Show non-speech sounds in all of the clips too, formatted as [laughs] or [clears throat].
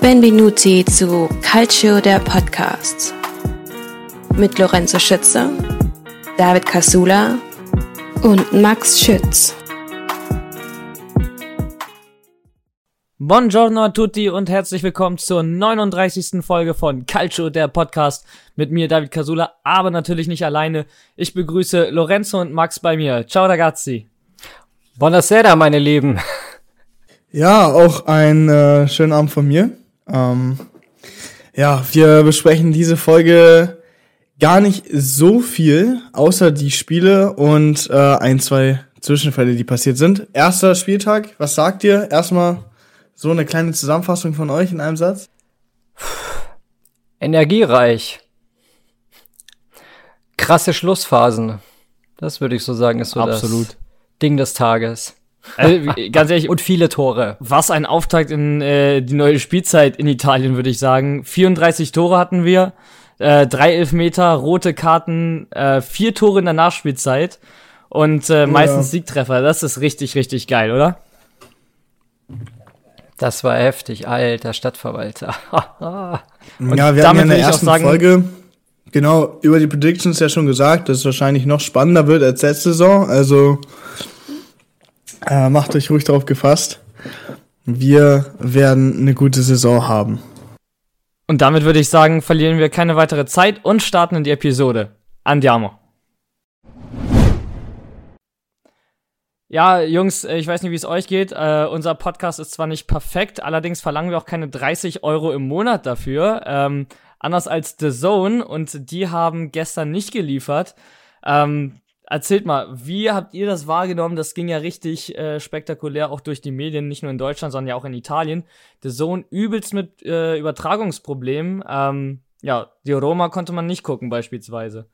Benvenuti zu Calcio der Podcast mit Lorenzo Schütze, David Casula und Max Schütz. Buongiorno a tutti und herzlich willkommen zur 39. Folge von Calcio der Podcast mit mir David Casula, aber natürlich nicht alleine. Ich begrüße Lorenzo und Max bei mir. Ciao ragazzi. Buonasera, meine Lieben. Ja, auch ein äh, schönen Abend von mir. Ähm, ja, wir besprechen diese Folge gar nicht so viel, außer die Spiele und äh, ein, zwei Zwischenfälle, die passiert sind. Erster Spieltag, was sagt ihr? Erstmal so eine kleine Zusammenfassung von euch in einem Satz. Energiereich. Krasse Schlussphasen. Das würde ich so sagen, ist so Absolut. das Ding des Tages. Also, ganz ehrlich, Und viele Tore. was ein Auftakt in äh, die neue Spielzeit in Italien, würde ich sagen. 34 Tore hatten wir, äh, drei Elfmeter, rote Karten, äh, vier Tore in der Nachspielzeit und äh, meistens Siegtreffer. Das ist richtig, richtig geil, oder? Das war heftig, alter Stadtverwalter. [laughs] Und ja, wir damit haben ja in würde der ich auch ersten sagen- Folge genau über die Predictions ja schon gesagt, dass es wahrscheinlich noch spannender wird als letzte Saison. Also äh, macht euch ruhig darauf gefasst. Wir werden eine gute Saison haben. Und damit würde ich sagen, verlieren wir keine weitere Zeit und starten in die Episode. Andiamo. Ja, Jungs, äh, ich weiß nicht, wie es euch geht. Äh, unser Podcast ist zwar nicht perfekt, allerdings verlangen wir auch keine 30 Euro im Monat dafür. Ähm, anders als The Zone und die haben gestern nicht geliefert. Ähm, erzählt mal, wie habt ihr das wahrgenommen? Das ging ja richtig äh, spektakulär auch durch die Medien, nicht nur in Deutschland, sondern ja auch in Italien. The Zone übelst mit äh, Übertragungsproblemen. Ähm, ja, die Roma konnte man nicht gucken beispielsweise.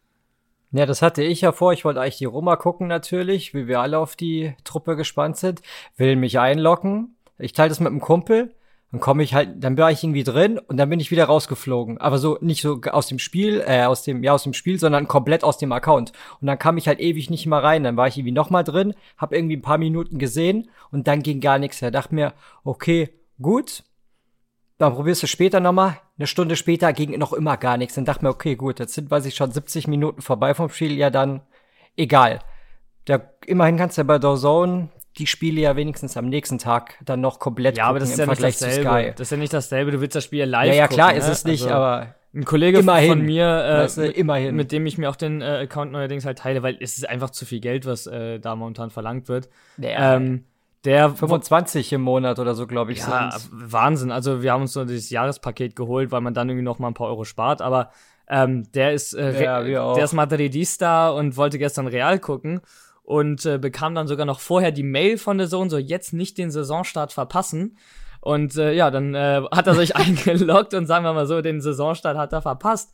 Ja, das hatte ich ja vor. Ich wollte eigentlich die Roma gucken natürlich, wie wir alle auf die Truppe gespannt sind. Will mich einlocken. Ich teile das mit einem Kumpel. Dann komme ich halt, dann war ich irgendwie drin und dann bin ich wieder rausgeflogen. Aber so nicht so aus dem Spiel, äh, aus dem, ja, aus dem Spiel, sondern komplett aus dem Account. Und dann kam ich halt ewig nicht mehr rein. Dann war ich irgendwie nochmal drin, hab irgendwie ein paar Minuten gesehen und dann ging gar nichts mehr. Dachte mir, okay, gut. Dann probierst du später nochmal. Eine Stunde später ging noch immer gar nichts. Dann dachte mir, okay, gut, jetzt sind, weiß ich, schon 70 Minuten vorbei vom Spiel. Ja, dann egal. Der, immerhin kannst du ja bei The Zone die Spiele ja wenigstens am nächsten Tag dann noch komplett Ja, aber das ist ja nicht dasselbe. Das ist ja nicht dasselbe. Du willst das Spiel ja live Ja, ja, klar gucken, ist ne? es nicht, Also, aber Ein Kollege Immerhin. von mir, äh, Weißt du, mit, immerhin. mit dem ich mir auch den äh, Account neuerdings halt teile, weil es ist einfach zu viel Geld, was äh, da momentan verlangt wird. Ja. Ähm, der 25 im Monat oder so, glaube ich, ja, sind's. Wahnsinn. Also wir haben uns so dieses Jahrespaket geholt, weil man dann irgendwie noch mal ein paar Euro spart. Aber ähm, der ist äh, Ja, der ist Madridista und wollte gestern Real gucken und äh, bekam dann sogar noch vorher die Mail von der Sohn, so jetzt nicht den Saisonstart verpassen. Und äh, ja, dann äh, hat er sich [laughs] eingeloggt und sagen wir mal so, den Saisonstart hat er verpasst.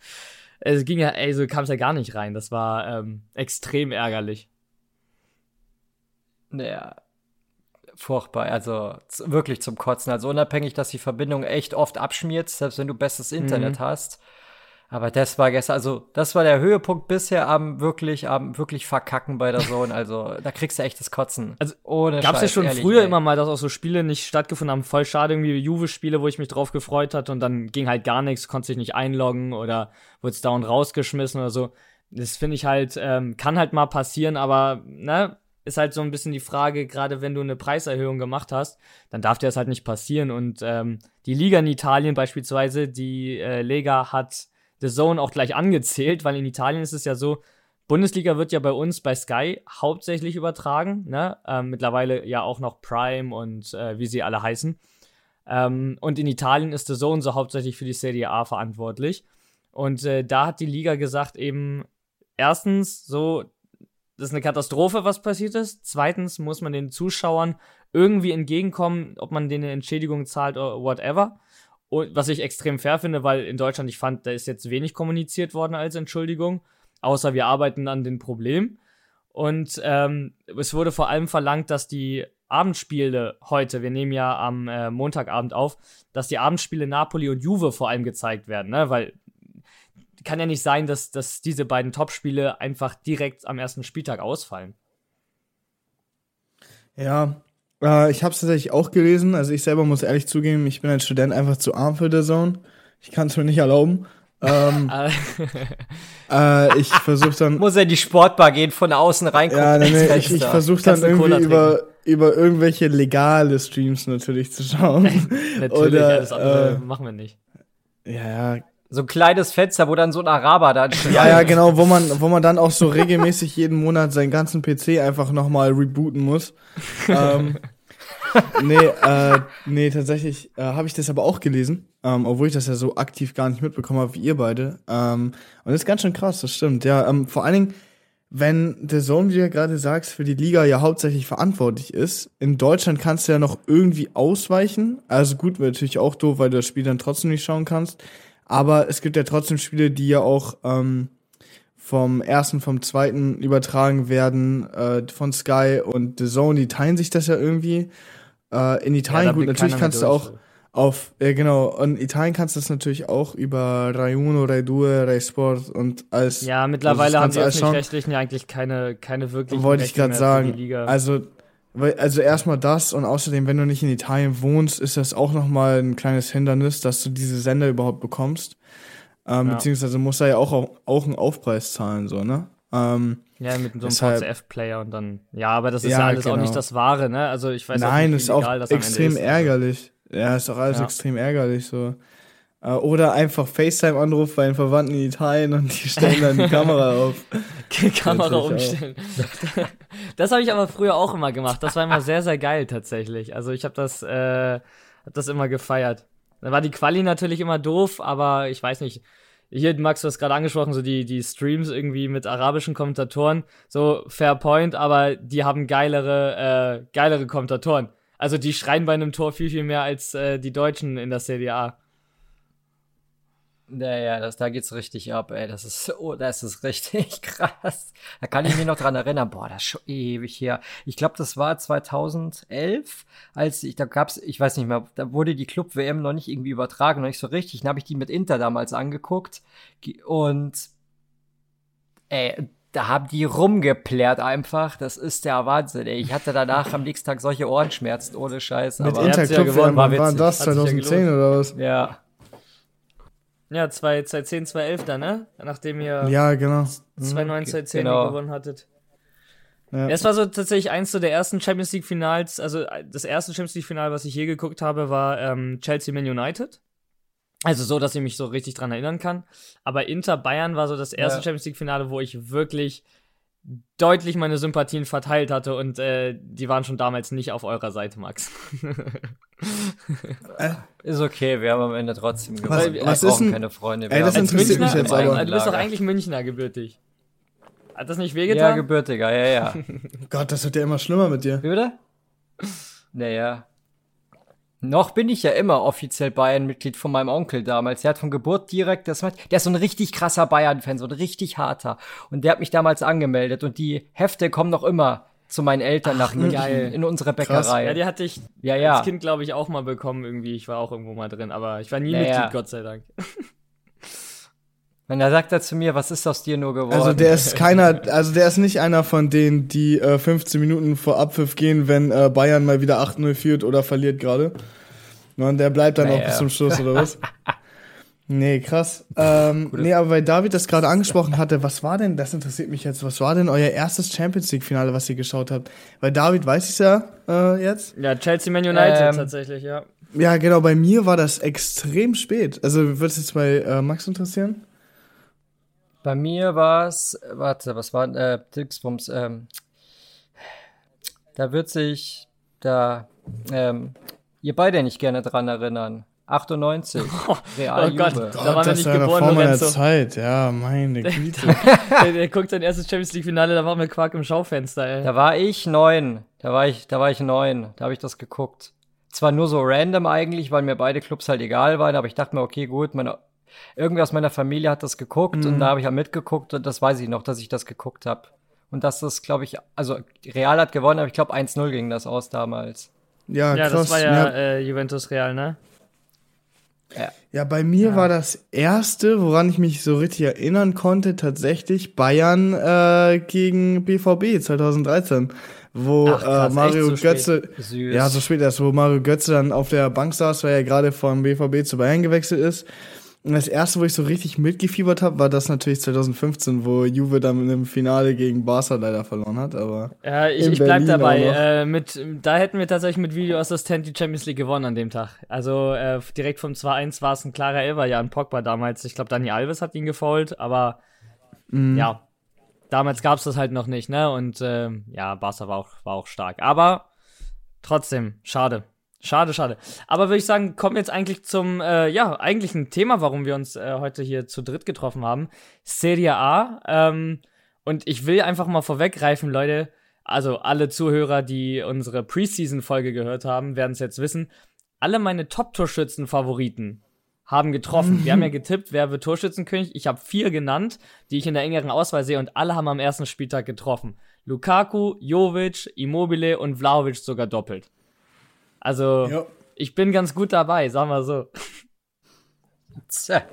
Es ging ja, ey, so kam es ja gar nicht rein. Das war ähm, extrem ärgerlich. Ja, furchtbar. Also wirklich zum Kotzen. Also unabhängig, dass die Verbindung echt oft abschmiert, selbst wenn du bestes Internet Mhm. hast. Aber das war gestern, also das war der Höhepunkt bisher am wirklich, am wirklich Verkacken bei der Zone. Also da kriegst du echt das Kotzen. Also, ohne Gab es ja schon ehrlich, früher ey. immer mal, dass auch so Spiele nicht stattgefunden haben. Voll schade, irgendwie Juve-Spiele, wo ich mich drauf gefreut hatte und dann ging halt gar nichts, konnte sich nicht einloggen oder wurde es dauernd rausgeschmissen oder so. Das finde ich halt, ähm, kann halt mal passieren, aber, ne, ist halt so ein bisschen die Frage, gerade wenn du eine Preiserhöhung gemacht hast, dann darf dir das halt nicht passieren. Und ähm, die Liga in Italien beispielsweise, die äh, Lega hat The Zone auch gleich angezählt, weil in Italien ist es ja so, Bundesliga wird ja bei uns bei Sky hauptsächlich übertragen, ne? Ähm, mittlerweile ja auch noch Prime und äh, wie sie alle heißen. Ähm, und in Italien ist The Zone so hauptsächlich für die Serie A verantwortlich. Und äh, da hat die Liga gesagt, eben, erstens, so, das ist eine Katastrophe, was passiert ist. Zweitens muss man den Zuschauern irgendwie entgegenkommen, ob man denen eine Entschädigung zahlt oder whatever. Und was ich extrem fair finde, weil in Deutschland, ich fand, da ist jetzt wenig kommuniziert worden als Entschuldigung, außer wir arbeiten an dem Problem. Und ähm, es wurde vor allem verlangt, dass die Abendspiele heute, wir nehmen ja am äh, Montagabend auf, dass die Abendspiele Napoli und Juve vor allem gezeigt werden, ne? Weil kann ja nicht sein, dass, dass diese beiden Topspiele einfach direkt am ersten Spieltag ausfallen. Ja, Äh, ich habe es tatsächlich auch gelesen. Also ich selber muss ehrlich zugeben, ich bin als Student einfach zu arm für The Zone. Ich kann es mir nicht erlauben. Ähm, [laughs] äh, ich versuche dann. [laughs] Muss er in die Sportbar gehen, von außen reingucken. Ja, nee, nee, ich, ich versuche dann irgendwie über, über irgendwelche legale Streams natürlich zu schauen. [laughs] Natürlich, Oder, alles andere äh, machen wir nicht. ja, ja, So ein kleines Fenster, wo dann so ein Araber da [laughs] steht. ja, ja, genau, wo man, wo man dann auch so regelmäßig jeden Monat seinen ganzen PC einfach nochmal rebooten muss. [laughs] ähm, nee, äh, nee, tatsächlich äh, habe ich das aber auch gelesen, ähm, obwohl ich das ja so aktiv gar nicht mitbekommen habe wie ihr beide. Ähm, und das ist ganz schön krass, das stimmt. Ja, ähm, vor allen Dingen, wenn der Zone, wie du ja gerade sagst, für die Liga ja hauptsächlich verantwortlich ist. In Deutschland kannst du ja noch irgendwie ausweichen. Also gut, wäre natürlich auch doof, weil du das Spiel dann trotzdem nicht schauen kannst. Aber es gibt ja trotzdem Spiele, die ja auch ähm, vom ersten, vom zweiten übertragen werden äh, von Sky und The Zone. Die teilen sich das ja irgendwie. Äh, in Italien, da gut, natürlich kannst du auch auf, ja genau, in Italien kannst du das natürlich auch über Rai Uno, Rai Due, Rai Sport und als Ja, mittlerweile das haben alles schauen. öffentlich-rechtlichen ja eigentlich keine, keine wirklichen wollte ich gerade sagen. Also, weil, also erstmal das und außerdem, wenn du nicht in Italien wohnst, ist das auch nochmal ein kleines Hindernis, dass du diese Sender überhaupt bekommst. Ähm, Ja. Beziehungsweise musst du ja auch, auch einen Aufpreis zahlen, so, ne? Ähm, ja, mit so einem VCF-Player und dann. Ja, aber das ist Ja, ja, alles auch genau. nicht das Wahre, ne? Also ich weiß nein, auch nicht, ist wie auch extrem ist. Ärgerlich. Ja, ist auch alles Ja. extrem ärgerlich, so. Äh, Oder einfach FaceTime-Anruf bei den Verwandten in Italien und die stellen dann die Kamera [laughs] auf. Kamera umstellen. [laughs] das habe ich aber früher auch immer gemacht. Das war immer sehr, sehr geil tatsächlich. Also ich habe das, äh, hab das immer gefeiert. Dann war die Quali natürlich immer doof, aber ich weiß nicht. Hier, Max, du hast gerade angesprochen, so die, die Streams irgendwie mit arabischen Kommentatoren, so fair point, aber die haben geilere, äh, geilere Kommentatoren. Also die schreien bei einem Tor viel, viel mehr als äh, die Deutschen in der CDA. Ja, ja, das, da geht's richtig ab, ey. Das ist, oh, das ist richtig [laughs] krass. Da kann ich mich noch dran erinnern. Boah, das ist schon ewig her. Ich glaube, das war 2011, als ich, da gab's, ich weiß nicht mehr, da wurde die Club-WM noch nicht irgendwie übertragen, noch nicht so richtig. Dann habe ich die mit Inter damals angeguckt. Ge- Und, ey, da haben die rumgeplärt einfach. Das ist der Wahnsinn, ey. Ich hatte danach am nächsten Tag solche Ohrenschmerzen ohne Scheiß. Mit aber, hat's ja gewonnen, war war witzig. das? Hat sich ja 2010 oder was? ja. Ja, 2010, 2011 dann, ne? Nachdem ihr Ja, genau. 2009, 2010 genau. gewonnen hattet. Ja. Es war so tatsächlich eins so der ersten Champions League Finals, also äh, das erste Champions League Final, was ich je geguckt habe, war ähm, Chelsea Man United. Also so, dass ich mich so richtig dran erinnern kann. Aber Inter Bayern war so das erste Ja. Champions League Finale, wo ich wirklich deutlich meine Sympathien verteilt hatte und äh, die waren schon damals nicht auf eurer Seite, Max. Ist okay, wir haben am Ende trotzdem gewonnen. Was- wir was brauchen ist denn- keine Freunde. Ey, das haben- interessiert mich jetzt aber. Du bist doch eigentlich Münchner gebürtig. Hat das nicht Ja, wehgetan? gebürtiger, ja, ja. [laughs] Gott, das wird ja immer schlimmer mit dir. Wie bitte? Naja. Noch bin ich ja immer offiziell Bayern-Mitglied von meinem Onkel damals. Der hat von Geburt direkt, das macht, der ist so ein richtig krasser Bayern-Fan, so ein richtig harter. Und der hat mich damals angemeldet und die Hefte kommen noch immer zu meinen Eltern nach München geil. in unsere Krass. Bäckerei. ja, die hatte ich ja, ja. als Kind, glaube ich, auch mal bekommen irgendwie. Ich war auch irgendwo mal drin, aber ich war nie Naja. Mitglied, Gott sei Dank. [laughs] Und da sagt er zu mir, was ist aus dir nur geworden? Also der ist keiner, also der ist nicht einer von denen, die äh, 15 Minuten vor Abpfiff gehen, wenn äh, Bayern mal wieder 8-0 führt oder verliert gerade. Und der bleibt dann auch Naja. bis zum Schluss, oder was? [laughs] Nee, krass. Ähm, nee, aber weil David das gerade angesprochen hatte, was war denn, das interessiert mich jetzt, was war denn euer erstes Champions League-Finale, was ihr geschaut habt? Weil David weiß ich ja äh, jetzt. Ja, Chelsea Man United Ähm, tatsächlich, ja. Ja, genau, bei mir war das extrem spät. Also würde es jetzt bei äh, Max interessieren? Bei mir war es, warte, was war, äh, Dingsbums, ähm, da wird sich, da, ähm, ihr beide nicht gerne dran erinnern. 98, [laughs] Real oh Gott. Juve. Da waren wir das nicht war ja noch geboren, vor meiner Lorenzo. Zeit. Ja, meine Güte. [laughs] der, der guckt sein erstes Champions League Finale, da war mir Quark im Schaufenster, ey. Da war ich neun, da war ich, da war ich neun, da habe ich das geguckt. Zwar nur so random eigentlich, weil mir beide Clubs halt egal waren, aber ich dachte mir, okay, gut, meine, irgendwer aus meiner Familie hat das geguckt und da habe ich ja mitgeguckt und das weiß ich noch, dass ich das geguckt habe. Und dass das, glaube ich, also Real hat gewonnen, aber ich glaube 1-0 ging das aus damals. Ja, ja, krass. das war ja, ja, Äh, Juventus Real, ne? ja, bei mir war das erste, woran ich mich so richtig erinnern konnte, tatsächlich Bayern äh, gegen BVB 2013. wo Ach, krass, äh, Mario so Götze, ja, so spät erst, wo Mario Götze dann auf der Bank saß, weil er gerade vom BVB zu Bayern gewechselt ist. Und das erste, wo ich so richtig mitgefiebert habe, war das natürlich 2015, wo Juve dann im Finale gegen Barca leider verloren hat, aber Ja, ich, ich bleib Berlin dabei. Äh, mit, da hätten wir tatsächlich mit Videoassistent die Champions League gewonnen an dem Tag. Also äh, direkt vom 2-1 war es ein klarer Elfer, ja, an Pogba damals. Ich glaube, Dani Alves hat ihn gefault, aber Mhm. ja, damals gab es das halt noch nicht, ne? Und ähm, ja, Barca war auch, war auch stark. Aber trotzdem, schade. Schade, schade. Aber würde ich sagen, kommen wir jetzt eigentlich zum, äh, ja, eigentlichen Thema, warum wir uns äh, heute hier zu dritt getroffen haben. Serie A. Ähm, und ich will einfach mal vorweggreifen, Leute. Also alle Zuhörer, die unsere Preseason-Folge gehört haben, werden es jetzt wissen. Alle meine Top-Torschützen-Favoriten haben getroffen. Wir haben ja [laughs] getippt, wer wird Torschützenkönig. Ich habe vier genannt, die ich in der engeren Auswahl sehe und alle haben am ersten Spieltag getroffen. Lukaku, Jovic, Immobile und Vlahovic sogar doppelt. Also, ja. ich bin ganz gut dabei, sagen wir so.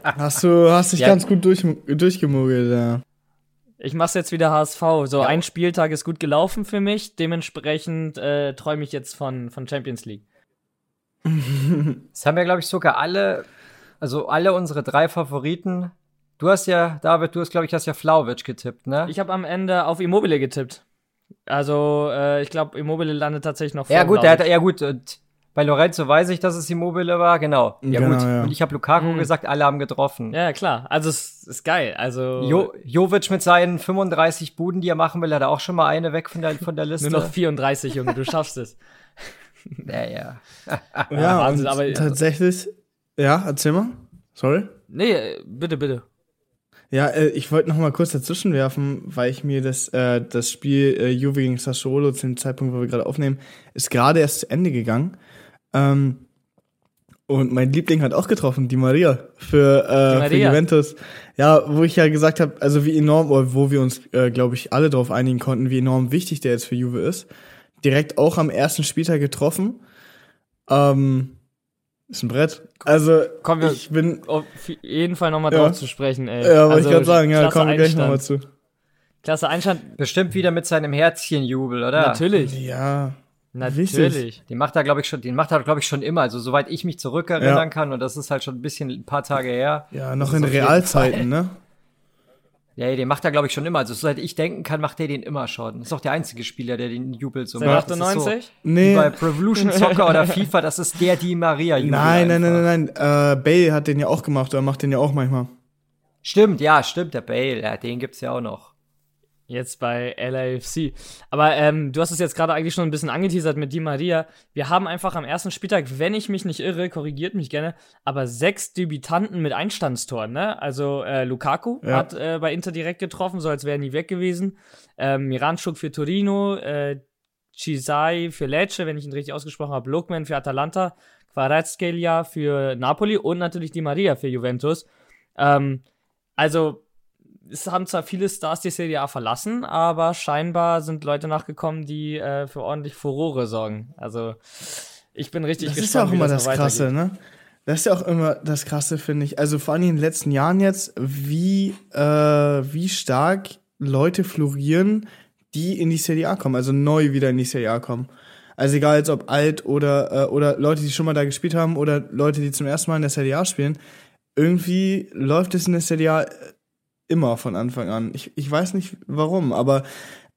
Hast du hast dich Ja. ganz gut durch, durchgemogelt, ja. Ich mach's jetzt wieder HSV. So ein Spieltag ist gut gelaufen für mich. Dementsprechend äh, träume ich jetzt von, von Champions League. [laughs] Das haben ja, glaube ich, sogar alle, also alle unsere drei Favoriten. Du hast ja, David, du hast, glaube ich, hast ja Flauwitsch getippt, ne? Ich habe am Ende auf Immobile getippt. Also, äh, ich glaube, Immobile landet tatsächlich noch ja, vor gut, der hat, ja, gut. Und bei Lorenzo weiß ich, dass es Immobile war, genau. Ja, Genau, gut. ja. Und ich habe Lukaku Mhm. gesagt, alle haben getroffen. Ja, klar. Also, es ist geil. Also, Jo Jovic mit seinen 35 Buden, die er machen will, hat er auch schon mal eine weg von der, von der Liste. [laughs] nur noch 34, Junge, du schaffst es. [laughs] ja, ja. Ja, Wahnsinn, und aber- tatsächlich, ja, erzähl mal. Sorry. Nee, äh, bitte, bitte. Ja, äh, ich wollte noch mal kurz dazwischen werfen, weil ich mir das, äh, das Spiel äh, Juve gegen Sassuolo zu dem Zeitpunkt, wo wir gerade aufnehmen, ist gerade erst zu Ende gegangen. Ähm, und mein Liebling hat auch getroffen, die Maria für, äh, für Maria. Juventus. Ja, wo ich ja gesagt habe, also wie enorm, oder wo wir uns, äh, glaube ich, alle darauf einigen konnten, wie enorm wichtig der jetzt für Juve ist. Direkt auch am ersten Spieltag getroffen. Ähm, ist ein Brett. Also, Kommen wir- ich bin, Auf jeden Fall nochmal Ja. drauf zu sprechen, ey. ja, wollte Also, ich gerade sagen, ja, klasse kommen wir gleich nochmal zu. Klasse Einstand. Bestimmt wieder mit seinem Herzchenjubel, oder? Natürlich. Ja, Natürlich. Den macht er, glaube ich, schon, den macht er, glaube ich, schon immer. Also, soweit ich mich zurückerinnern Ja. kann, und das ist halt schon ein bisschen, ein paar Tage her. ja, noch in Realzeiten, ne? [laughs] Ja, den macht er, glaube ich, schon immer. Also, soweit ich denken kann, macht er den immer schon. ist doch der einzige Spieler, der den jubelt so macht. Das ist 98? So, Nee. bei Pro Evolution [laughs] Soccer oder FIFA, das ist der Di Maria Jubel. Nein, nein, nein, nein, nein. Äh, Bale hat den ja auch gemacht, oder macht den ja auch manchmal. Stimmt, ja, stimmt, der Bale, ja, den gibt's ja auch noch. Jetzt bei LAFC. Aber ähm, du hast es jetzt gerade eigentlich schon ein bisschen angeteasert mit Di Maria. Wir haben einfach am ersten Spieltag, wenn ich mich nicht irre, korrigiert mich gerne, aber sechs Debütanten mit Einstandstoren, ne? Also äh, Lukaku Ja. hat äh, bei Inter direkt getroffen, so als wäre er nie weg gewesen. Ähm, Miranchuk für Torino, äh, Chisai für Lecce, wenn ich ihn richtig ausgesprochen habe, Lokman für Atalanta, Kvaratskhelia für Napoli und natürlich Di Maria für Juventus. Ähm, also es haben zwar viele Stars die Serie A verlassen, aber scheinbar sind Leute nachgekommen, die äh, für ordentlich Furore sorgen. Also ich bin richtig Das gespannt, ist ja auch immer das das Krasse, ne? Das ist ja auch immer das Krasse, finde ich. Also vor allem in den letzten Jahren jetzt, wie, äh, wie stark Leute florieren, die in die Serie A kommen, also neu wieder in die Serie A kommen. Also egal jetzt ob alt oder, äh, oder Leute, die schon mal da gespielt haben oder Leute, die zum ersten Mal in der Serie A spielen. Irgendwie läuft es in der Serie A immer von Anfang an. Ich, ich weiß nicht warum, aber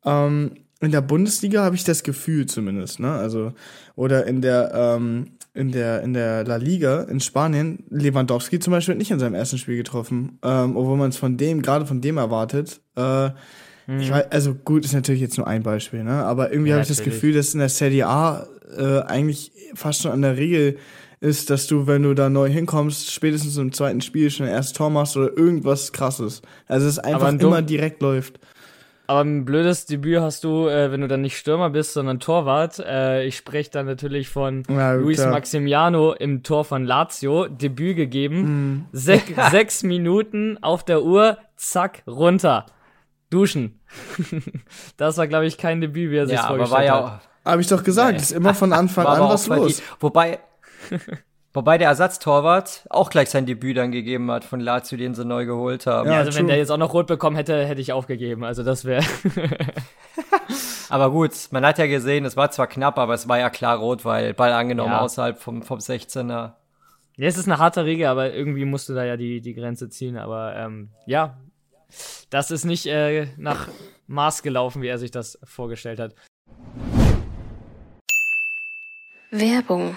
ähm, in der Bundesliga habe ich das Gefühl zumindest, ne? Also oder in der ähm, in der in der La Liga in Spanien Lewandowski zum Beispiel hat nicht in seinem ersten Spiel getroffen, ähm, obwohl man es von dem gerade von dem erwartet. Äh, Ich weiß, also gut ist natürlich jetzt nur ein Beispiel, ne? Aber irgendwie Ja, habe ich das. Gefühl, dass in der Serie A äh, eigentlich fast schon an der Regel ist, dass du, wenn du da neu hinkommst, spätestens im zweiten Spiel schon ein erstes Tor machst oder irgendwas krasses. Also es einfach ein immer direkt läuft. Aber ein blödes Debüt hast du, äh, wenn du dann nicht Stürmer bist, sondern Torwart. Äh, ich spreche dann natürlich von Ja, Luis klar. Maximiano im Tor von Lazio. Debüt gegeben. Mhm. Sek [laughs] sechs Minuten auf der Uhr, zack, runter. Duschen. [laughs] das war, glaube ich, kein Debüt, wie er sich Ja, aber vorgestellt war hat. ja auch, Habe ich doch gesagt, ist immer von Anfang war an aber was los. verdient. Wobei, [laughs] wobei der Ersatztorwart auch gleich sein Debüt dann gegeben hat von Lazio, den sie neu geholt haben. Ja, also wenn true. der jetzt auch noch rot bekommen hätte, hätte ich aufgegeben. Also das wäre. [laughs] Aber gut, man hat ja gesehen, es war zwar knapp, aber es war ja klar rot, weil Ball angenommen Ja. außerhalb vom, vom 16er. Ja, es ist eine harte Regel, aber irgendwie musst du da ja die, die Grenze ziehen. Aber ähm, ja, das ist nicht äh, nach Maß gelaufen, wie er sich das vorgestellt hat. Werbung.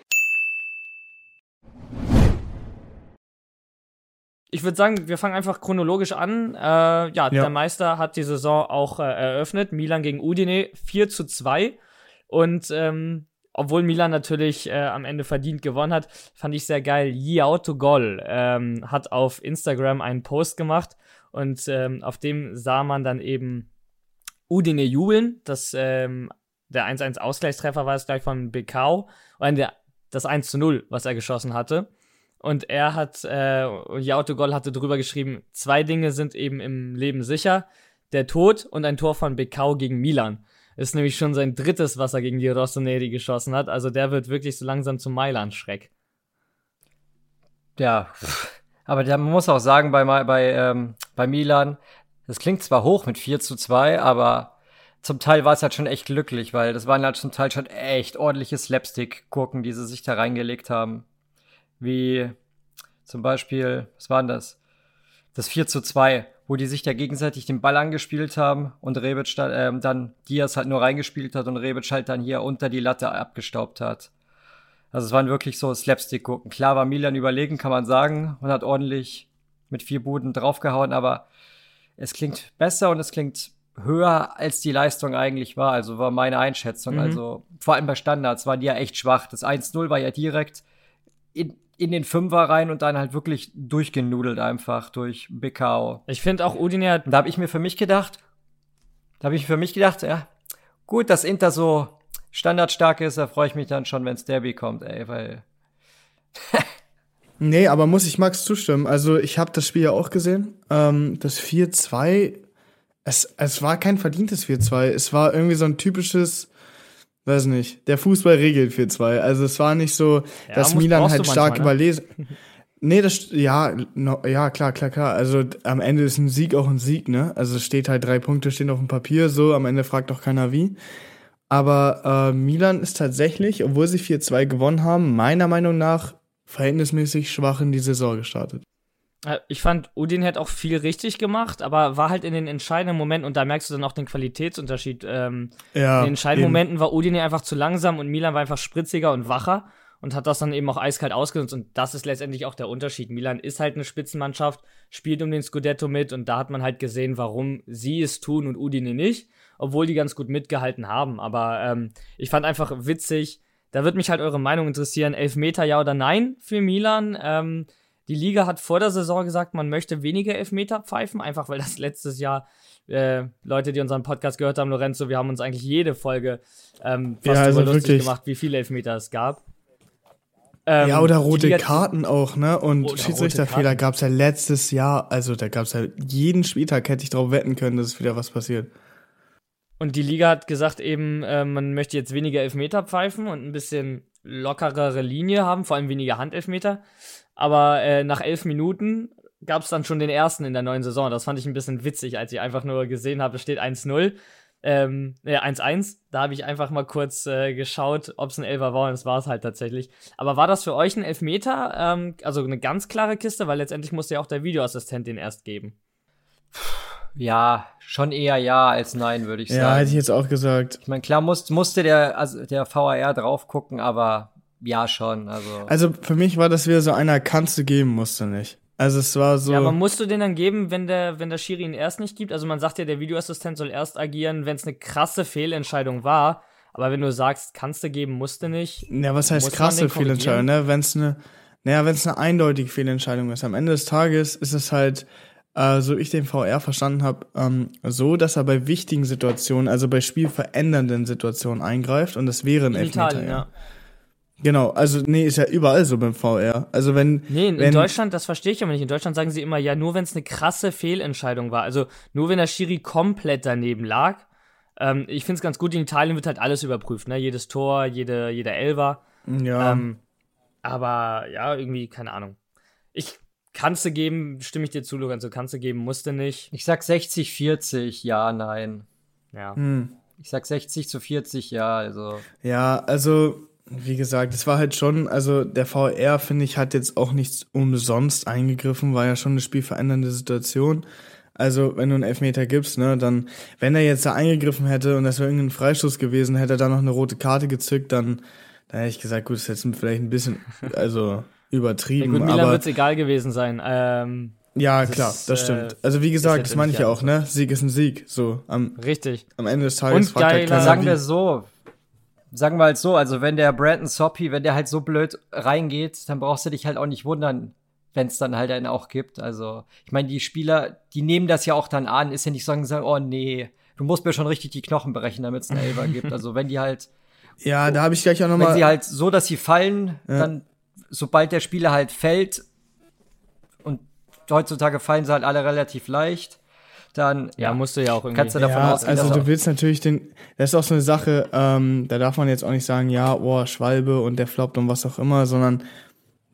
Ich würde sagen, wir fangen einfach chronologisch an. Äh, ja, der Meister hat die Saison auch äh, eröffnet. Milan gegen Udine 4 zu 2. Und ähm, obwohl Milan natürlich äh, am Ende verdient gewonnen hat, fand ich sehr geil. Yao to Gol ähm, hat auf Instagram einen Post gemacht und ähm, auf dem sah man dann eben Udine jubeln. Das, ähm, der 1-1 Ausgleichstreffer war es gleich von Bekau. Und der, das 1 zu 0, was er geschossen hatte. Und er hat, äh, Yao to Gol hatte drüber geschrieben, zwei Dinge sind eben im Leben sicher. Der Tod und ein Tor von Bekau gegen Milan. Ist nämlich schon sein drittes, was er gegen die Rossoneri geschossen hat. Also der wird wirklich so langsam zum Mailand-Schreck. Ja, aber man muss auch sagen, bei, bei, ähm, bei Milan, das klingt zwar hoch mit 4 zu 2, aber zum Teil war es halt schon echt glücklich, weil das waren halt zum Teil schon echt ordentliche Slapstick-Gurken, die sie sich da reingelegt haben. Wie zum Beispiel, was war denn das? Das 4 zu 2, wo die sich da gegenseitig den Ball angespielt haben und Rebic dann, ähm, dann Diaz halt nur reingespielt hat und Rebic halt dann hier unter die Latte abgestaubt hat. Also es waren wirklich so Slapstick-Gucken. Klar war Milan überlegen, kann man sagen, und hat ordentlich mit vier Buden draufgehauen, aber es klingt besser und es klingt höher, als die Leistung eigentlich war. Also war meine Einschätzung. Mhm. Also vor allem bei Standards waren die ja echt schwach. Das 1-0 war ja direkt in, in den Fünfer rein und dann halt wirklich durchgenudelt einfach durch Bekau. Ich finde auch Udine hat da habe ich mir für mich gedacht, da habe ich für mich gedacht, ja, gut, dass Inter so standardstark ist, da freue ich mich dann schon, wenns Derby kommt, ey, weil [laughs] Nee, aber muss ich Max zustimmen. Also ich habe das Spiel ja auch gesehen. Ähm, das 4-2, es, es war kein verdientes 4-2. Es war irgendwie so ein typisches, weiß nicht, der Fußball regelt 4-2. Also es war nicht so, Ja, dass muss- Milan halt stark manchmal, ne? überlesen. [laughs] Nee, das, ja, no, ja, klar, klar, klar. Also am Ende ist ein Sieg auch ein Sieg, ne? Also es steht halt drei Punkte stehen auf dem Papier, so, am Ende fragt auch keiner wie. Aber äh, Milan ist tatsächlich, obwohl sie 4-2 gewonnen haben, meiner Meinung nach verhältnismäßig schwach in die Saison gestartet. Äh, Ich fand, Udin hat auch viel richtig gemacht, aber war halt in den entscheidenden Momenten, und da merkst du dann auch den Qualitätsunterschied. Ähm, Ja, in den entscheidenden eben. Momenten war Udine einfach zu langsam und Milan war einfach spritziger und wacher und hat das dann eben auch eiskalt ausgenutzt. Und das ist letztendlich auch der Unterschied. Milan ist halt eine Spitzenmannschaft, spielt um den Scudetto mit und da hat man halt gesehen, warum sie es tun und Udine nicht, obwohl die ganz gut mitgehalten haben. Aber ähm, ich fand einfach witzig, da wird mich halt eure Meinung interessieren, Elfmeter ja oder nein für Milan. Ähm, die Liga hat vor der Saison gesagt, man möchte weniger Elfmeter pfeifen, einfach weil das letztes Jahr äh, Leute, die unseren Podcast gehört haben, Lorenzo, wir haben uns eigentlich jede Folge ähm, fast Ja, also lustig gemacht, wie viele Elfmeter es gab. Ähm, ja, oder rote Liga- Karten auch, ne? Und Oder Schiedsrichterfehler Karten. gab's ja letztes Jahr, also da gab's ja jeden Spieltag, hätte ich drauf wetten können, dass wieder was passiert. Und die Liga hat gesagt eben, äh, man möchte jetzt weniger Elfmeter pfeifen und ein bisschen lockerere Linie haben, vor allem weniger Handelfmeter. Aber äh, nach elf Minuten gab es dann schon den ersten in der neuen Saison. Das fand ich ein bisschen witzig, als ich einfach nur gesehen habe, es steht 1-0. Ähm, äh, 1-1. Da habe ich einfach mal kurz äh, geschaut, ob es ein Elfer war und das war es halt tatsächlich. Aber war das für euch ein Elfmeter? Ähm, also eine ganz klare Kiste, weil letztendlich musste ja auch der Videoassistent den erst geben. ja, schon eher ja als nein, würde ich Ja, sagen. hätte ich jetzt auch gesagt. ich meine, klar muss, musste der, also der VAR drauf gucken, aber ja schon, also. Also für mich war das wieder so einer, kannst du geben, musst du nicht. Also es war so. Ja, aber musst du den dann geben, wenn der, wenn der Schiri ihn erst nicht gibt? Also man sagt ja, der Videoassistent soll erst agieren, wenn es eine krasse Fehlentscheidung war. Aber wenn du sagst, kannst du geben, musst du nicht. Ja, was heißt krasse Fehlentscheidung, ne? Wenn es eine, naja, wenn es eine eindeutige Fehlentscheidung ist. Am Ende des Tages ist es halt, äh, so ich den VR verstanden habe, ähm, so, dass er bei wichtigen Situationen, also bei spielverändernden Situationen eingreift und das wäre ein In Elfmeter. Italien, ja. Genau, also nee, ist ja überall so beim VR. Also wenn Nee, in, wenn, in Deutschland, das verstehe ich aber nicht. In Deutschland sagen sie immer, ja, nur wenn es eine krasse Fehlentscheidung war. Also nur wenn der Schiri komplett daneben lag. Ähm, ich finde es ganz gut, in Italien wird halt alles überprüft, ne? Jedes Tor, jede, jeder Elfer. ja, Ähm, aber ja, irgendwie, keine Ahnung. Ich kannst du geben, stimme ich dir zu, Logan, so kannst du geben, musste nicht. Ich sag 60, 40, ja, nein. Ja. hm. Ich sag 60 zu 40, ja, also. Ja, also, wie gesagt, es war halt schon, also der VR, finde ich, hat jetzt auch nichts umsonst eingegriffen, war ja schon eine spielverändernde Situation. Also, wenn du einen Elfmeter gibst, ne, dann, wenn er jetzt da eingegriffen hätte und das wäre irgendein Freistoß gewesen, hätte er da noch eine rote Karte gezückt, dann, dann hätte ich gesagt, gut, das ist jetzt vielleicht ein bisschen, also, [laughs] Ja, übertrieben, gut, Milan wird es egal gewesen sein. Ähm, ja, das klar, das äh, stimmt. Also, wie gesagt, das meine ich ja auch, ne, Sieg ist ein Sieg, so, am, richtig. am Ende des Tages Und geiler- sagen wir so. Sagen wir halt so, also wenn der Brandon Soppy, wenn der halt so blöd reingeht, dann brauchst du dich halt auch nicht wundern, wenn es dann halt einen auch gibt. Also, ich meine, die Spieler, die nehmen das ja auch dann an, ist ja nicht so, sagen, oh nee, du musst mir schon richtig die Knochen brechen, damit es einen Elfer gibt. Also, wenn die halt, [laughs] Ja, da habe ich gleich auch wenn nochmal. sie halt so, dass sie fallen, Ja. dann, sobald der Spieler halt fällt, und heutzutage fallen sie halt alle relativ leicht, dann, Ja, musst du ja auch irgendwie. kannst du davon ja, ausgehen, also du willst natürlich den, das ist auch so eine Sache, ähm, da darf man jetzt auch nicht sagen, ja, oh, Schwalbe und der floppt und was auch immer, sondern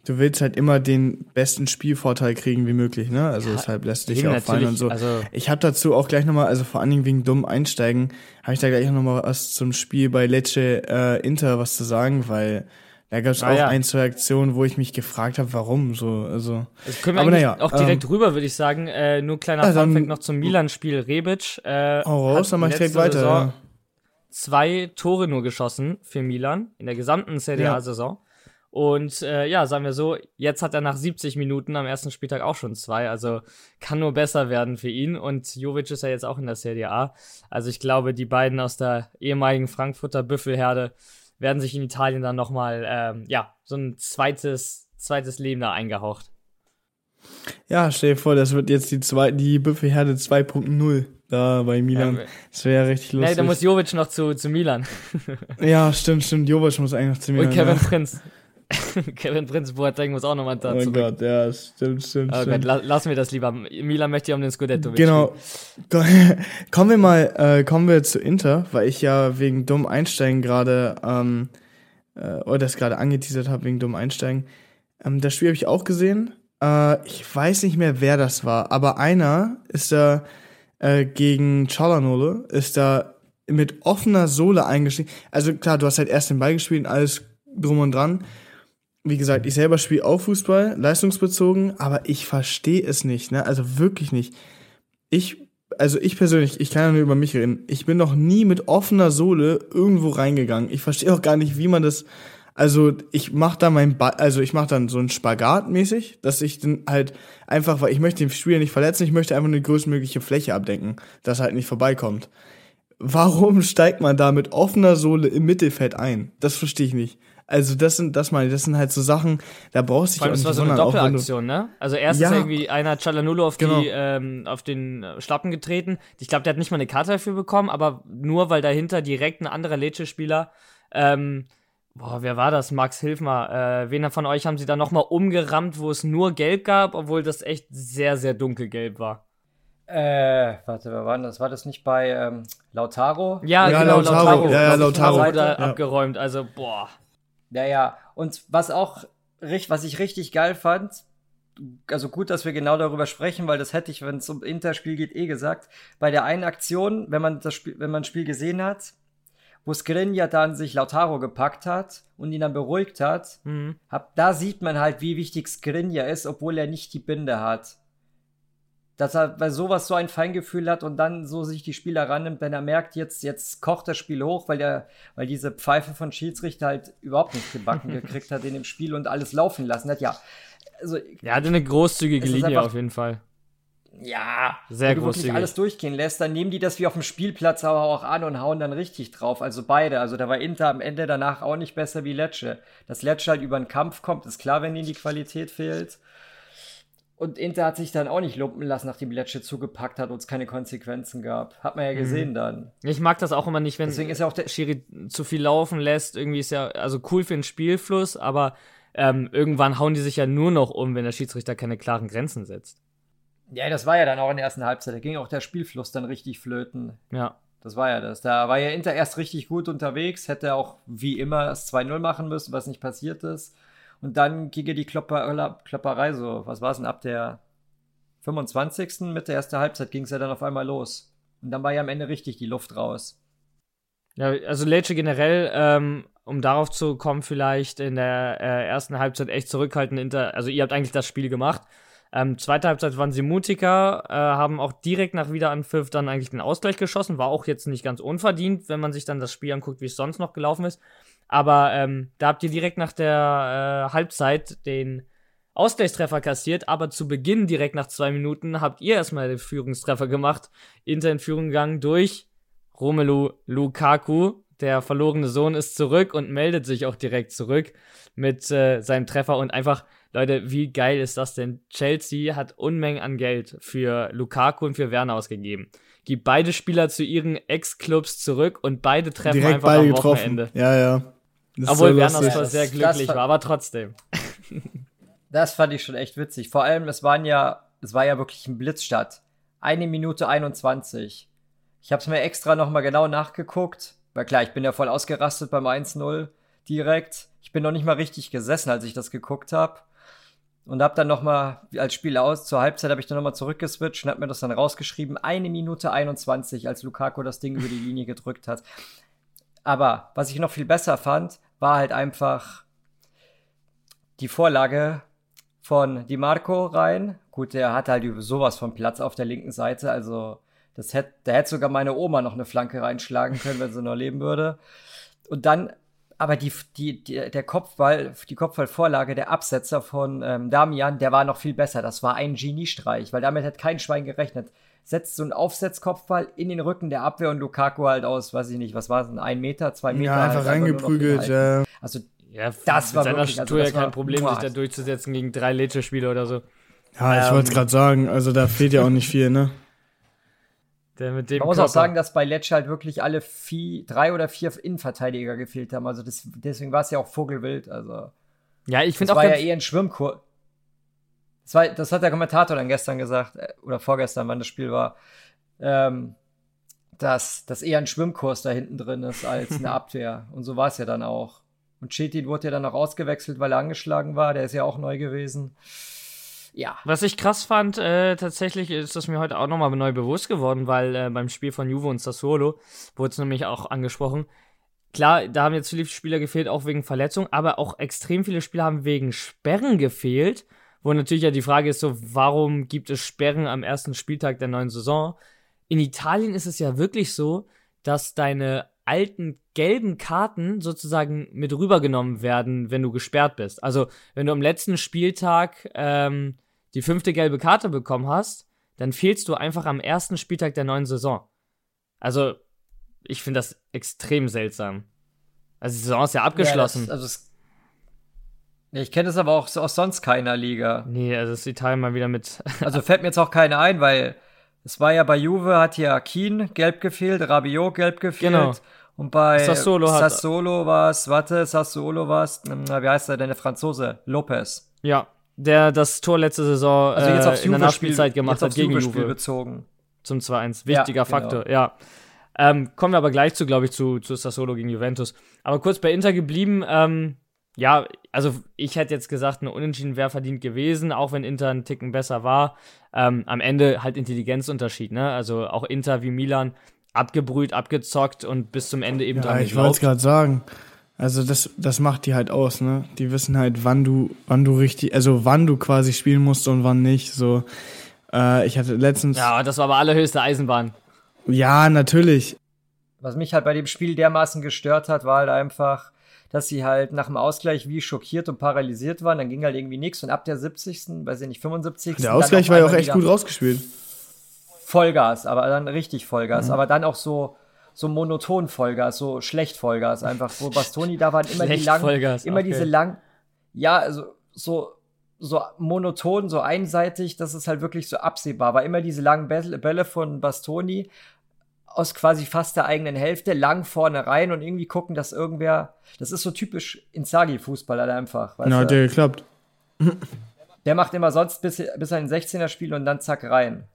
du willst halt immer den besten Spielvorteil kriegen wie möglich, ne? Also deshalb lässt dich eben, auch fallen und so. also- ich habe dazu auch gleich nochmal, also vor allen Dingen wegen dumm einsteigen, habe ich da gleich nochmal was zum Spiel bei Lecce äh, Inter was zu sagen, weil da gab es Ah, auch ja. ein, zwei Aktionen, wo ich mich gefragt habe, warum so, also. Das können wir Aber naja, auch direkt ähm, rüber, würde ich sagen. Äh, nur kleiner dann- Funfact noch zum Milan-Spiel. Rebic äh, Hau raus, hat dann mach ich direkt weiter, ja. zwei Tore nur geschossen für Milan in der gesamten CDA-Saison. Und äh, ja, sagen wir so, jetzt hat er nach 70 Minuten am ersten Spieltag auch schon zwei. Also kann nur besser werden für ihn. Und Jovic ist ja jetzt auch in der Serie A. Also ich glaube, die beiden aus der ehemaligen Frankfurter Büffelherde werden sich in Italien dann nochmal, ähm, ja, so ein zweites, zweites Leben da eingehaucht. Ja, stell dir vor, das wird jetzt die zwei, die Büffelherde 2.0 da bei Milan. Das wäre ja richtig Nee, lustig. da muss Jovic noch zu, zu Milan. ja, stimmt, stimmt. Jovic muss eigentlich noch zu Milan. Und Kevin ja. Prinz. [laughs] Kevin Prinz Boateng muss auch nochmal Oh da mein zurück. Gott, ja, stimmt, stimmt, Oh Gott, stimmt. la lassen wir das lieber. Milan möchte ja um den Scudetto Genau. Ko- [laughs] kommen wir mal, äh, kommen wir zu Inter, weil ich ja wegen dumm Einsteigen gerade, ähm, äh, oder das gerade angeteasert habe wegen dumm Einsteigen. Ähm, das Spiel habe ich auch gesehen. Äh, ich weiß nicht mehr, wer das war, aber einer ist da äh, gegen Cialanole, ist da mit offener Sohle eingestiegen. Also klar, du hast halt erst den Ball gespielt und alles drum und dran. Wie gesagt, ich selber spiele auch Fußball, leistungsbezogen, aber ich verstehe es nicht, ne? Also wirklich nicht. Ich, also ich persönlich, ich kann ja nur über mich reden. Ich bin noch nie mit offener Sohle irgendwo reingegangen. Ich verstehe auch gar nicht, wie man das. Also ich mache da mein, ba also ich mache dann so einen Spagat mäßig, dass ich dann halt einfach, weil ich möchte den Spieler nicht verletzen, ich möchte einfach eine größtmögliche Fläche abdecken, dass er halt nicht vorbeikommt. Warum steigt man da mit offener Sohle im Mittelfeld ein? Das verstehe ich nicht. Also das sind, das meine ich, das sind halt so Sachen, da brauchst du dich Vor allem, auch das nicht war so eine Doppelaktion, ne? Also erst Ja. irgendwie einer Cialanolo auf, Genau. die, ähm, auf den äh, Schlappen getreten. Ich glaube, der hat nicht mal eine Karte dafür bekommen, aber nur weil dahinter direkt ein anderer Lecce-Spieler, ähm, boah, wer war das? Max, hilf mal. Äh, wen von euch haben sie da nochmal umgerammt, wo es nur gelb gab, obwohl das echt sehr, sehr dunkelgelb war? Äh, warte, wer war denn das? War das nicht bei ähm, Lautaro? Ja, Ja, genau, Lautaro. Lautaro. Ja, ja, Lautaro. Wurde Ja. abgeräumt, also, boah. Ja, ja. Und was auch, was ich richtig geil fand, also gut, dass wir genau darüber sprechen, weil das hätte ich, wenn es um Interspiel geht, eh gesagt. Bei der einen Aktion, wenn man das Spiel, wenn man das Spiel gesehen hat, wo Skriniar dann sich Lautaro gepackt hat und ihn dann beruhigt hat, Mhm. hab, da sieht man halt, wie wichtig Skriniar ist, obwohl er nicht die Binde hat. Dass er bei sowas so ein Feingefühl hat und dann so sich die Spieler rannimmt, wenn er merkt, jetzt, jetzt kocht das Spiel hoch, weil der, weil diese Pfeife von Schiedsrichter halt überhaupt nicht gebacken [laughs] gekriegt hat in dem Spiel und alles laufen lassen hat. Ja, also, Ja, hatte eine großzügige Linie einfach- auf jeden Fall. ja, Sehr wenn du großzügig. alles durchgehen lässt, dann nehmen die das wie auf dem Spielplatz aber auch an und hauen dann richtig drauf. Also beide. Also da war Inter am Ende danach auch nicht besser wie Lecce. Dass Lecce halt über den Kampf kommt, ist klar, wenn ihnen die Qualität fehlt. Und Inter hat sich dann auch nicht lumpen lassen, nachdem Lecce zugepackt hat und es keine Konsequenzen gab. Hat man ja gesehen mhm. dann. Ich mag das auch immer nicht, wenn Deswegen ist ja auch der Schiri zu viel laufen lässt. Irgendwie ist ja, also cool für den Spielfluss, aber ähm, irgendwann hauen die sich ja nur noch um, wenn der Schiedsrichter keine klaren Grenzen setzt. Ja, das war ja dann auch in der ersten Halbzeit. Da ging auch der Spielfluss dann richtig flöten. Ja. Das war ja das. Da war ja Inter erst richtig gut unterwegs, hätte auch wie immer das 2-0 machen müssen, was nicht passiert ist. Und dann ging die Klopper, Klopperei so. Was war es denn ab der 25. mit der ersten Halbzeit ging es ja dann auf einmal los. Und dann war ja am Ende richtig die Luft raus. Ja, also Lecce generell, ähm, um darauf zu kommen, vielleicht in der äh, ersten Halbzeit echt zurückhaltend. Inter also ihr habt eigentlich das Spiel gemacht. Ähm, zweite Halbzeit waren sie mutiger, äh, haben auch direkt nach Wiederanpfiff dann eigentlich den Ausgleich geschossen. War auch jetzt nicht ganz unverdient, wenn man sich dann das Spiel anguckt, wie es sonst noch gelaufen ist. Aber ähm, da habt ihr direkt nach der äh, Halbzeit den Ausgleichstreffer kassiert, aber zu Beginn, direkt nach zwei Minuten, habt ihr erstmal den Führungstreffer gemacht. Inter in Führung gegangen durch Romelu Lukaku. Der verlorene Sohn ist zurück und meldet sich auch direkt zurück mit äh, seinem Treffer und einfach Leute, wie geil ist das denn? Chelsea hat Unmengen an Geld für Lukaku und für Werner ausgegeben. Gibt beide Spieler zu ihren Ex-Clubs zurück und beide treffen Direkt einfach beide am getroffen. Wochenende. Ja, ja. Das Obwohl so Werner zwar sehr glücklich war, aber trotzdem. [laughs] Das fand ich schon echt witzig. Vor allem, es waren ja, es war ja wirklich ein Blitzstart. Eine Minute 21. Ich habe es mir extra nochmal genau nachgeguckt, weil klar, ich bin ja voll ausgerastet beim 1-0 direkt. Ich bin noch nicht mal richtig gesessen, als ich das geguckt habe und habe dann noch mal als Spiel aus zur Halbzeit habe ich dann noch mal zurückgeswitcht und habe mir das dann rausgeschrieben. Eine Minute 21, als Lukaku das Ding über die Linie gedrückt hat. Aber was ich noch viel besser fand, war halt einfach die Vorlage von Di Marco rein. Gut, der hat halt sowas von Platz auf der linken Seite, also das hätte, da hätte sogar meine Oma noch eine Flanke reinschlagen können, wenn sie noch leben würde. Und dann aber die, die, die, der Kopfball, die Kopfballvorlage, der Absetzer von ähm, Damian, der war noch viel besser. Das war ein Geniestreich, weil damit hat kein Schwein gerechnet. Setzt so einen Aufsetzkopfball in den Rücken der Abwehr und Lukaku halt aus, weiß ich nicht, was war es, ein Meter, zwei Meter? Ja, einfach halt reingeprügelt, ja. Also, ja, das war seiner wirklich, also, ja kein Problem, sich da durchzusetzen gegen drei Lecce-Spieler oder so. Ja, ich ähm, wollte es gerade sagen, also da fehlt ja auch nicht viel, ne? Der mit dem Man muss Körper. auch sagen, dass bei Lecce halt wirklich alle vier, drei oder vier Innenverteidiger gefehlt haben. Also das, deswegen war es ja auch Vogelwild. Also ja, ich finde auch. Das war ja eher ein Schwimmkurs. Das, das hat der Kommentator dann gestern gesagt, äh, oder vorgestern, wann das Spiel war, ähm, dass das eher ein Schwimmkurs da hinten drin ist als eine [laughs] Abwehr. Und so war es ja dann auch. Und Chetin wurde ja dann auch ausgewechselt, weil er angeschlagen war. Der ist ja auch neu gewesen ja. Was ich krass fand, äh, tatsächlich ist das mir heute auch nochmal neu bewusst geworden, weil äh, beim Spiel von Juve und Sassuolo wurde es nämlich auch angesprochen. Klar, da haben jetzt viele Spieler gefehlt, auch wegen Verletzung, aber auch extrem viele Spieler haben wegen Sperren gefehlt. Wo natürlich ja die Frage ist so, warum gibt es Sperren am ersten Spieltag der neuen Saison? In Italien ist es ja wirklich so, dass deine alten gelben Karten sozusagen mit rübergenommen werden, wenn du gesperrt bist. Also wenn du am letzten Spieltag ähm, die fünfte gelbe Karte bekommen hast, dann fehlst du einfach am ersten Spieltag der neuen Saison. Also, ich finde das extrem seltsam. Also, die Saison ist ja abgeschlossen. Ja, das, also es, ich kenne das aber auch aus sonst keiner Liga. Nee, also ist Italien mal wieder mit. [laughs] also fällt mir jetzt auch keine ein, weil es war ja bei Juve, hat ja Keen gelb gefehlt, Rabiot gelb gefehlt. Genau. Und bei Sassolo, Sassolo war es, warte, Sassolo war es, wie heißt er denn, der Franzose? Lopez. Ja, der das Tor letzte Saison also jetzt aufs äh, in der Nachspielzeit gemacht hat gegen Juve. bezogen. Zum 2-1. Wichtiger ja, Faktor, genau. ja. Ähm, kommen wir aber gleich zu, glaube ich, zu, zu Sassolo gegen Juventus. Aber kurz bei Inter geblieben, ähm, ja, also ich hätte jetzt gesagt, eine Unentschieden wäre verdient gewesen, auch wenn Inter einen Ticken besser war. Ähm, am Ende halt Intelligenzunterschied, ne? Also auch Inter wie Milan abgebrüht, abgezockt und bis zum Ende eben ja, dran ich wollte es gerade sagen. Also das, das macht die halt aus, ne? Die wissen halt, wann du, wann du richtig, also wann du quasi spielen musst und wann nicht. So, äh, ich hatte letztens. Ja, das war aber allerhöchste Eisenbahn. Ja, natürlich. Was mich halt bei dem Spiel dermaßen gestört hat, war halt einfach, dass sie halt nach dem Ausgleich wie schockiert und paralysiert waren. Dann ging halt irgendwie nichts und ab der 70., weiß ich nicht, 75. Der Ausgleich war ja auch echt gut rausgespielt. Vollgas, aber dann richtig Vollgas, mhm. aber dann auch so so monoton Vollgas, so schlecht Vollgas einfach, wo Bastoni da waren immer die lang, immer diese lang, ja, also so so monoton, so einseitig, dass es halt wirklich so absehbar war. Immer diese langen Bälle von Bastoni aus quasi fast der eigenen Hälfte lang vorne rein und irgendwie gucken, dass irgendwer, das ist so typisch Inzaghi-Fußball halt einfach. Weißt Na, hat der geklappt. Der macht immer sonst bis, bis ein 16er Spiel und dann zack rein.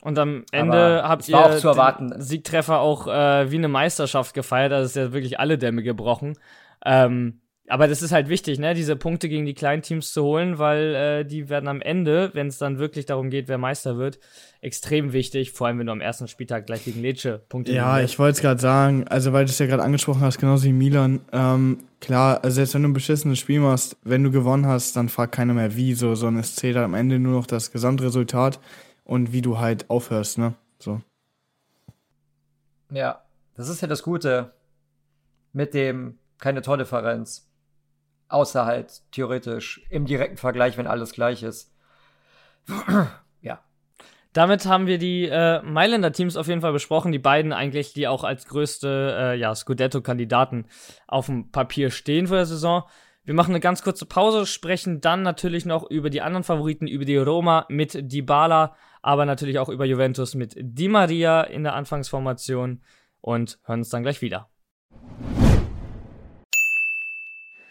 Und am Ende Aber habt ihr auch zu erwarten. Siegtreffer auch äh, wie eine Meisterschaft gefeiert. Also ist ja wirklich alle Dämme gebrochen. Ähm, aber das ist halt wichtig, ne, diese Punkte gegen die kleinen Teams zu holen, weil äh, die werden am Ende, wenn es dann wirklich darum geht, wer Meister wird, extrem wichtig, vor allem wenn du am ersten Spieltag gleich gegen Lecce Punkte Ja, ich wollte es gerade sagen, also weil du es ja gerade angesprochen hast, genauso wie Milan, ähm, klar, also selbst wenn du ein beschissenes Spiel machst, wenn du gewonnen hast, dann fragt keiner mehr wie, so, sondern es zählt am Ende nur noch das Gesamtresultat und wie du halt aufhörst, ne, so. Ja, das ist ja das Gute mit dem keine Tordifferenz. Außer halt theoretisch im direkten Vergleich, wenn alles gleich ist. [clears throat] ja. Damit haben wir die äh, Mailänder Teams auf jeden Fall besprochen. Die beiden eigentlich, die auch als größte äh, ja, Scudetto-Kandidaten auf dem Papier stehen für der Saison. Wir machen eine ganz kurze Pause, sprechen dann natürlich noch über die anderen Favoriten, über die Roma mit Dybala, aber natürlich auch über Juventus mit Di Maria in der Anfangsformation und hören uns dann gleich wieder.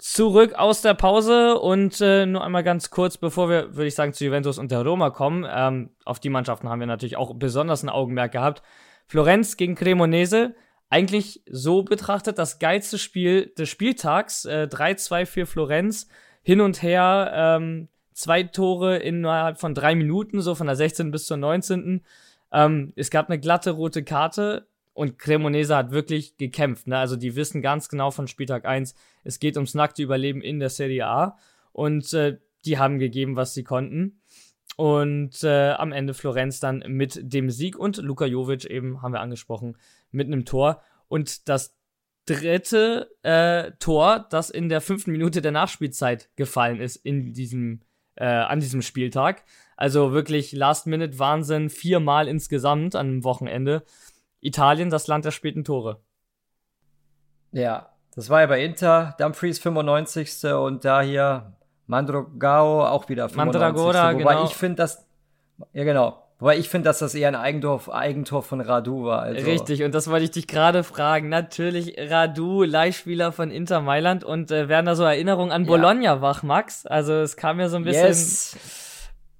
Zurück aus der Pause und äh, nur einmal ganz kurz, bevor wir, würde ich sagen, zu Juventus und der Roma kommen. Ähm, auf die Mannschaften haben wir natürlich auch besonders ein Augenmerk gehabt. Florenz gegen Cremonese, eigentlich so betrachtet das geilste Spiel des Spieltags. Äh, 3-2 für Florenz, hin und her, ähm, zwei Tore innerhalb von drei Minuten, so von der 16. bis zur 19. Ähm, es gab eine glatte rote Karte und Cremonese hat wirklich gekämpft. Ne? Also die wissen ganz genau von Spieltag 1, es geht ums nackte Überleben in der Serie A. Und äh, die haben gegeben, was sie konnten. Und äh, am Ende Florenz dann mit dem Sieg und Luka Jovic eben, haben wir angesprochen, mit einem Tor. Und das dritte äh, Tor, das in der fünften Minute der Nachspielzeit gefallen ist in diesem, äh, an diesem Spieltag. Also wirklich Last-Minute-Wahnsinn, viermal insgesamt an einem Wochenende. Italien, das Land der späten Tore. Ja, das war ja bei Inter, Dumfries 95. und da hier Mandragao auch wieder 95. Mandragora, Wobei genau. ich finde, dass, ja genau, Wobei ich finde, dass das eher ein Eigentor, Eigentor von Radu war. Also. Richtig, und das wollte ich dich gerade fragen. Natürlich Radu, Leihspieler von Inter Mailand und äh, werden da so Erinnerungen an Bologna ja. wach, Max? Also es kam mir so ein bisschen. Yes.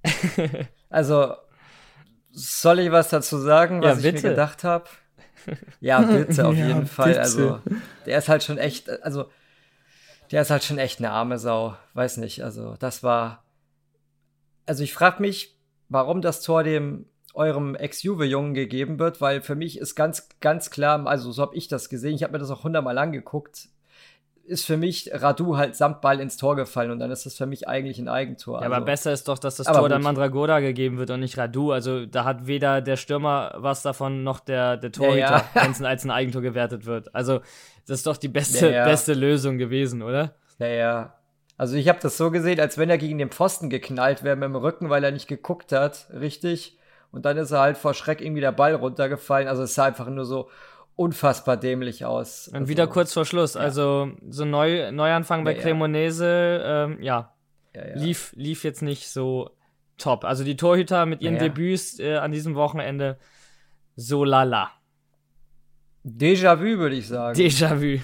[laughs] also soll ich was dazu sagen, was ja, ich mir gedacht habe? [laughs] Ja, bitte, auf ja, jeden Fall. Bitte. Also, der ist halt schon echt, also, der ist halt schon echt eine arme Sau. Weiß nicht, also, das war. Also, ich frage mich, warum das Tor dem eurem Ex-Juve-Jungen gegeben wird, weil für mich ist ganz, ganz klar, also so habe ich das gesehen, ich habe mir das auch hundertmal angeguckt, ist für mich Radu halt samt Ball ins Tor gefallen und dann ist das für mich eigentlich ein Eigentor. Ja, also. aber besser ist doch, dass das Tor gut. dann Mandragora gegeben wird und nicht Radu. Also da hat weder der Stürmer was davon noch der, der Torhüter, ja, ja. [laughs] wenn es als ein Eigentor gewertet wird. Also das ist doch die beste, ja, beste Lösung gewesen, oder? Ja, ja. Also ich habe das so gesehen, als wenn er gegen den Pfosten geknallt wäre mit dem Rücken, weil er nicht geguckt hat, richtig. Und dann ist er halt vor Schreck irgendwie der Ball runtergefallen. Also es sah einfach nur so, unfassbar dämlich aus. Und also, wieder kurz vor Schluss. Ja. Also so neu, Neuanfang bei ja, Cremonese, ähm, ja, ja, Lief, lief jetzt nicht so top. Also die Torhüter mit ihren Debüts äh, an diesem Wochenende so lala. Déjà-vu, würde ich sagen. Déjà-vu.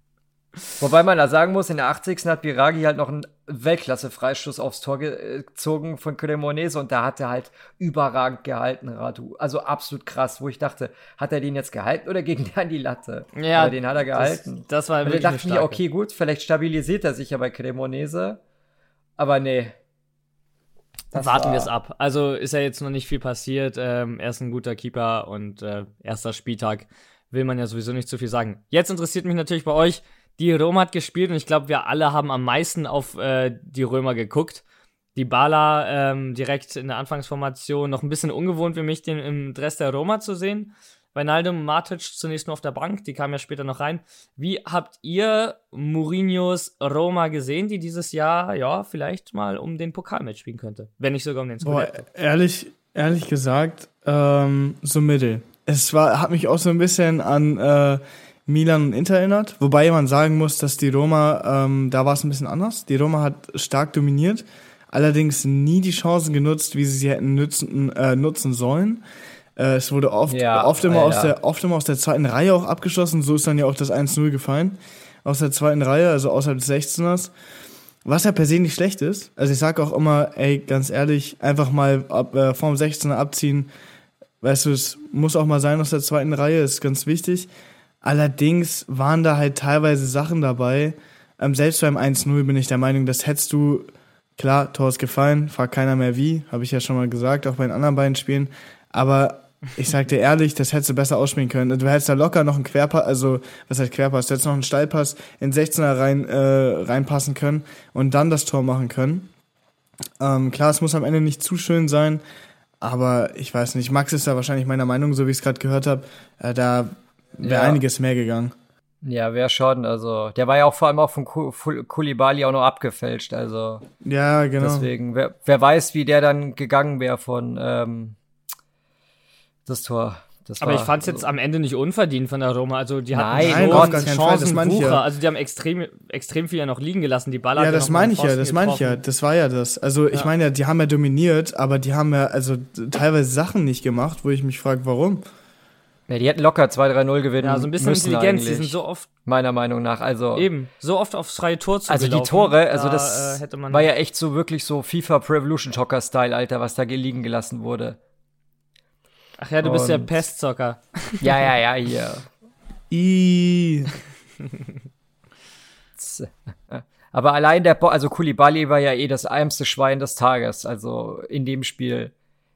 [laughs] Wobei man da sagen muss, in der 80. hat Biragi halt noch einen Weltklasse-Freistoß aufs Tor gezogen von Cremonese und da hat er halt überragend gehalten, Radu. Also absolut krass, wo ich dachte, hat er den jetzt gehalten oder gegen [laughs] den an die Latte? Ja, Aber den hat er gehalten. Das, das war wirklich und da dachte ich okay, gut, vielleicht stabilisiert er sich ja bei Cremonese. Aber nee. Warten wir es ab. Also ist ja jetzt noch nicht viel passiert. Ähm, er ist ein guter Keeper und äh, erster Spieltag will man ja sowieso nicht zu viel sagen. Jetzt interessiert mich natürlich bei euch, die Roma hat gespielt und ich glaube, wir alle haben am meisten auf äh, die Römer geguckt. Die Bala ähm, direkt in der Anfangsformation, noch ein bisschen ungewohnt für mich, den im Dress der Roma zu sehen. Wijnaldum, Matic zunächst nur auf der Bank, die kamen ja später noch rein. Wie habt ihr Mourinhos Roma gesehen, die dieses Jahr, ja, vielleicht mal um den Pokal mitspielen könnte? Wenn nicht sogar um den Boah, ehrlich, ehrlich gesagt, ähm, so mittel. Es war, hat mich auch so ein bisschen an äh, Milan und Inter erinnert, wobei man sagen muss, dass die Roma, ähm, da war es ein bisschen anders. Die Roma hat stark dominiert, allerdings nie die Chancen genutzt, wie sie sie hätten nutzen, äh, nutzen sollen. Äh, es wurde oft, ja, oft, immer aus der, oft immer aus der zweiten Reihe auch abgeschossen. So ist dann ja auch das 1-0 gefallen. Aus der zweiten Reihe, also außerhalb des 16ers. Was ja per se nicht schlecht ist. Also ich sage auch immer, ey, ganz ehrlich, einfach mal ab, äh, vorm 16er abziehen. Weißt du, es muss auch mal sein aus der zweiten Reihe, ist ganz wichtig. Allerdings waren da halt teilweise Sachen dabei. Ähm, selbst beim 1-0 bin ich der Meinung, das hättest du, klar, Tor ist gefallen, fragt keiner mehr wie, habe ich ja schon mal gesagt, auch bei den anderen beiden Spielen. Aber ich sag dir ehrlich, das hättest du besser ausspielen können. Du hättest da locker noch einen Querpass, also was heißt Querpass, du hättest noch einen Steilpass in 16er rein, äh, reinpassen können und dann das Tor machen können. Ähm, klar, es muss am Ende nicht zu schön sein, aber ich weiß nicht, Max ist da wahrscheinlich meiner Meinung, so wie ich es gerade gehört habe, äh, da wäre ja. einiges mehr gegangen. Ja, wäre schon. Also, der war ja auch vor allem auch von Kulibali auch noch abgefälscht. Also, ja, genau. Deswegen, wer, wer weiß, wie der dann gegangen wäre von, ähm, das Tor. Das aber ich fand es jetzt am Ende nicht unverdient von der Roma. Also die hatten Nein, Gott, Chancen ja. Also die haben extrem, extrem viel ja noch liegen gelassen. Die Baller Ja, das meine ich ja, das meine ich ja. Das war ja das. Also ich ja. meine ja, die haben ja dominiert, aber die haben ja also teilweise Sachen nicht gemacht, wo ich mich frage, warum. Ja, die hätten locker 2-3-0 gewinnen Ja, so ein bisschen Intelligenz. Die sind so oft. Meiner Meinung nach. Also. Eben, so oft aufs freie Tor zu Also die Tore, also da, das äh, war ja echt so wirklich so FIFA Pro Evolution Joker Style, Alter, was da liegen gelassen wurde. Ach ja, du bist ja Pestzocker. Ja, ja, ja, hier. I. [laughs] Aber allein der, Bo also Kulibali war ja eh das ärmste Schwein des Tages, also in dem Spiel.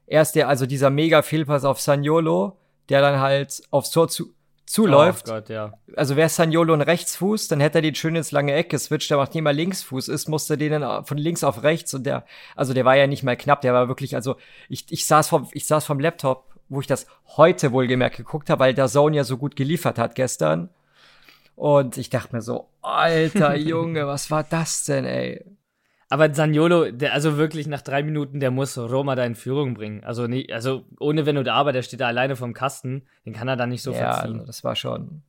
Erst der, also dieser mega Fehlpass auf Saniolo, der dann halt aufs Tor zu, zuläuft. Oh Gott, ja. Also wäre Saniolo ein Rechtsfuß, dann hätte er den schön ins lange Eck geswitcht, aber nachdem er Linksfuß ist, musste den dann von links auf rechts und der, also der war ja nicht mal knapp, der war wirklich, also ich, ich saß vom, ich saß vom Laptop wo ich das heute wohlgemerkt geguckt habe, weil der Zone ja so gut geliefert hat gestern. Und ich dachte mir so, alter [laughs] Junge, was war das denn, ey? Aber Zaniolo, der also wirklich nach drei Minuten, der muss Roma da in Führung bringen. Also nicht, also ohne wenn da, aber der steht da alleine vom Kasten, den kann er da nicht so ja, verziehen. Also das war schon.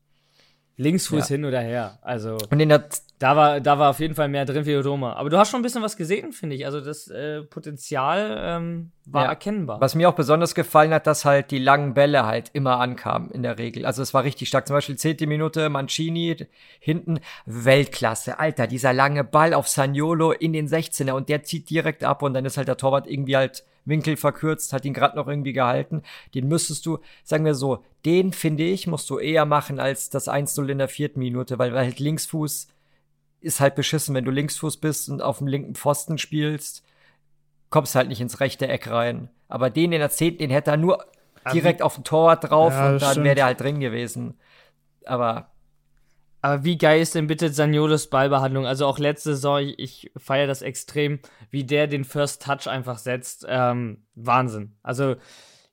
Linksfuß ja. hin oder her. Also. Und in der da war, da war auf jeden Fall mehr drin für Roma. Aber du hast schon ein bisschen was gesehen, finde ich. Also das äh, Potenzial ähm, war ja. erkennbar. Was mir auch besonders gefallen hat, dass halt die langen Bälle halt immer ankamen in der Regel. Also es war richtig stark. Zum Beispiel zehnte Minute Mancini hinten Weltklasse. Alter, dieser lange Ball auf Saniolo in den 16er und der zieht direkt ab und dann ist halt der Torwart irgendwie halt Winkel verkürzt, hat ihn gerade noch irgendwie gehalten. Den müsstest du, sagen wir so, den finde ich, musst du eher machen als das 1-0 in der vierten Minute, weil halt Linksfuß ist halt beschissen, wenn du Linksfuß bist und auf dem linken Pfosten spielst, kommst halt nicht ins rechte Eck rein. Aber den in der zehnten, den hätte er nur direkt auf den Torwart drauf ja, und dann wäre der halt drin gewesen. Aber aber wie geil ist denn bitte Saniolos Ballbehandlung? Also auch letzte Saison, ich, ich feiere das extrem, wie der den First Touch einfach setzt. Ähm, Wahnsinn. Also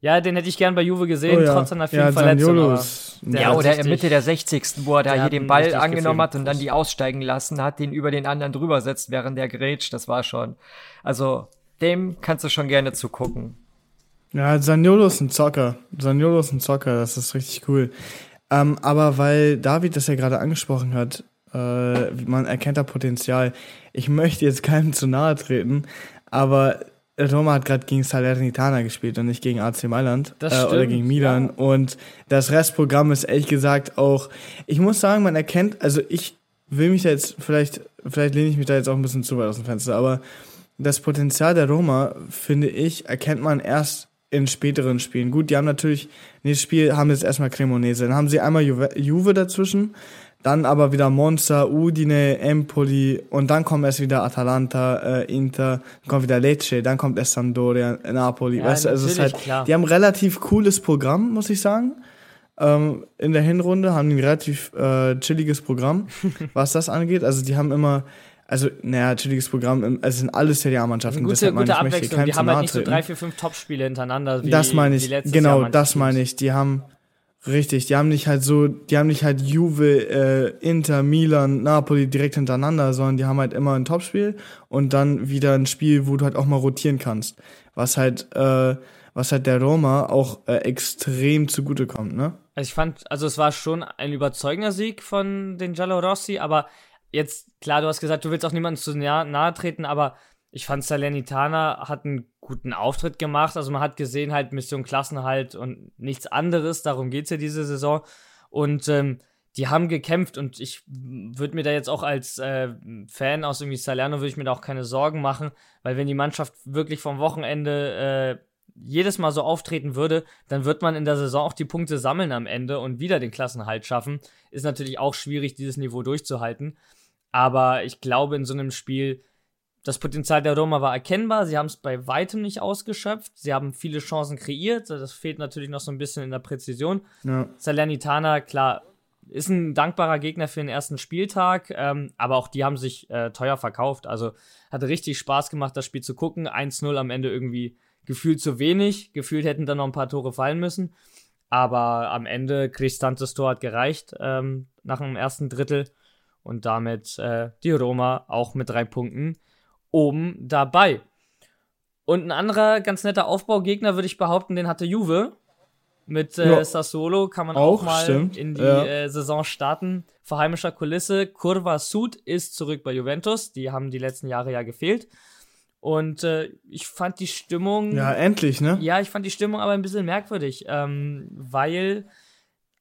ja, den hätte ich gern bei Juve gesehen, oh, ja. trotz seiner vielen ja, Verletzungen. Ja, oder in Mitte der 60. wo er da hier den Ball angenommen hat und dann die aussteigen lassen hat, den über den anderen drüber setzt, während der grätscht. Das war schon. Also, dem kannst du schon gerne zugucken. Ja, Saniolo ist ein Zocker. Saniolo ist ein Zocker, das ist richtig cool. Ähm, aber weil David das ja gerade angesprochen hat, äh, man erkennt da Potenzial. Ich möchte jetzt keinem zu nahe treten, aber Roma hat gerade gegen Salernitana gespielt und nicht gegen AC Mailand das äh, oder gegen Milan. Ja. Und das Restprogramm ist ehrlich gesagt auch, ich muss sagen, man erkennt, also ich will mich da jetzt, vielleicht, vielleicht lehne ich mich da jetzt auch ein bisschen zu weit aus dem Fenster, aber das Potenzial der Roma, finde ich, erkennt man erst in späteren Spielen. Gut, die haben natürlich, nächstes Spiel haben jetzt erstmal Cremonese, dann haben sie einmal Juve, Juve dazwischen, dann aber wieder Monza, Udine, Empoli und dann kommt erst wieder Atalanta, äh, Inter, dann kommt wieder Lecce, dann kommt erst Sampdoria, Napoli. Ja, weißt du, also es ist halt, klar. die haben relativ cooles Programm, muss ich sagen. Ähm, in der Hinrunde haben die ein relativ äh, chilliges Programm, [laughs] was das angeht. Also die haben immer also, naja, chilliges Programm, im- es sind alles Serie A-Mannschaften. Gute, deshalb meine gute ich, möchte Abwechslung. Die haben halt nicht so drei, vier, fünf Top-Spiele hintereinander. Wie, das meine ich, genau, das meine ich. Die haben, richtig, die haben nicht halt so, die haben nicht halt Juve, äh, Inter, Milan, Napoli direkt hintereinander, sondern die haben halt immer ein Topspiel und dann wieder ein Spiel, wo du halt auch mal rotieren kannst. Was halt, äh, was halt der Roma auch äh, extrem zugutekommt, ne? Also ich fand, also es war schon ein überzeugender Sieg von den Giallorossi, aber jetzt, klar, du hast gesagt, du willst auch niemandem zu nahe, nahe treten, aber ich fand Salernitana hat einen guten Auftritt gemacht. Also man hat gesehen, halt Mission Klassenhalt und nichts anderes, darum geht's ja diese Saison. Und ähm, die haben gekämpft und ich würde mir da jetzt auch als äh, Fan aus irgendwie Salerno würde ich mir da auch keine Sorgen machen, weil wenn die Mannschaft wirklich vom Wochenende äh, jedes Mal so auftreten würde, dann wird man in der Saison auch die Punkte sammeln am Ende und wieder den Klassenhalt schaffen. Ist natürlich auch schwierig, dieses Niveau durchzuhalten. Aber ich glaube, in so einem Spiel, das Potenzial der Roma war erkennbar. Sie haben es bei weitem nicht ausgeschöpft. Sie haben viele Chancen kreiert. Das fehlt natürlich noch so ein bisschen in der Präzision. Ja. Salernitana, klar, ist ein dankbarer Gegner für den ersten Spieltag, ähm, aber auch die haben sich äh, teuer verkauft. Also hatte richtig Spaß gemacht, das Spiel zu gucken. 1-0 am Ende irgendwie gefühlt zu wenig. Gefühlt hätten dann noch ein paar Tore fallen müssen. Aber am Ende, Cristantes Tor hat gereicht ähm, nach dem ersten Drittel. Und damit äh, die Roma auch mit drei Punkten oben dabei. Und ein anderer ganz netter Aufbaugegner, würde ich behaupten, den hatte Juve. Mit äh, Ja. Sassuolo kann man auch, Auch, mal stimmt, in die ja. äh, Saison starten. Vor heimischer Kulisse. Curva Sud ist zurück bei Juventus. Die haben die letzten Jahre ja gefehlt. Und äh, ich fand die Stimmung. Ja, endlich, ne? Ja, ich fand die Stimmung aber ein bisschen merkwürdig, ähm, weil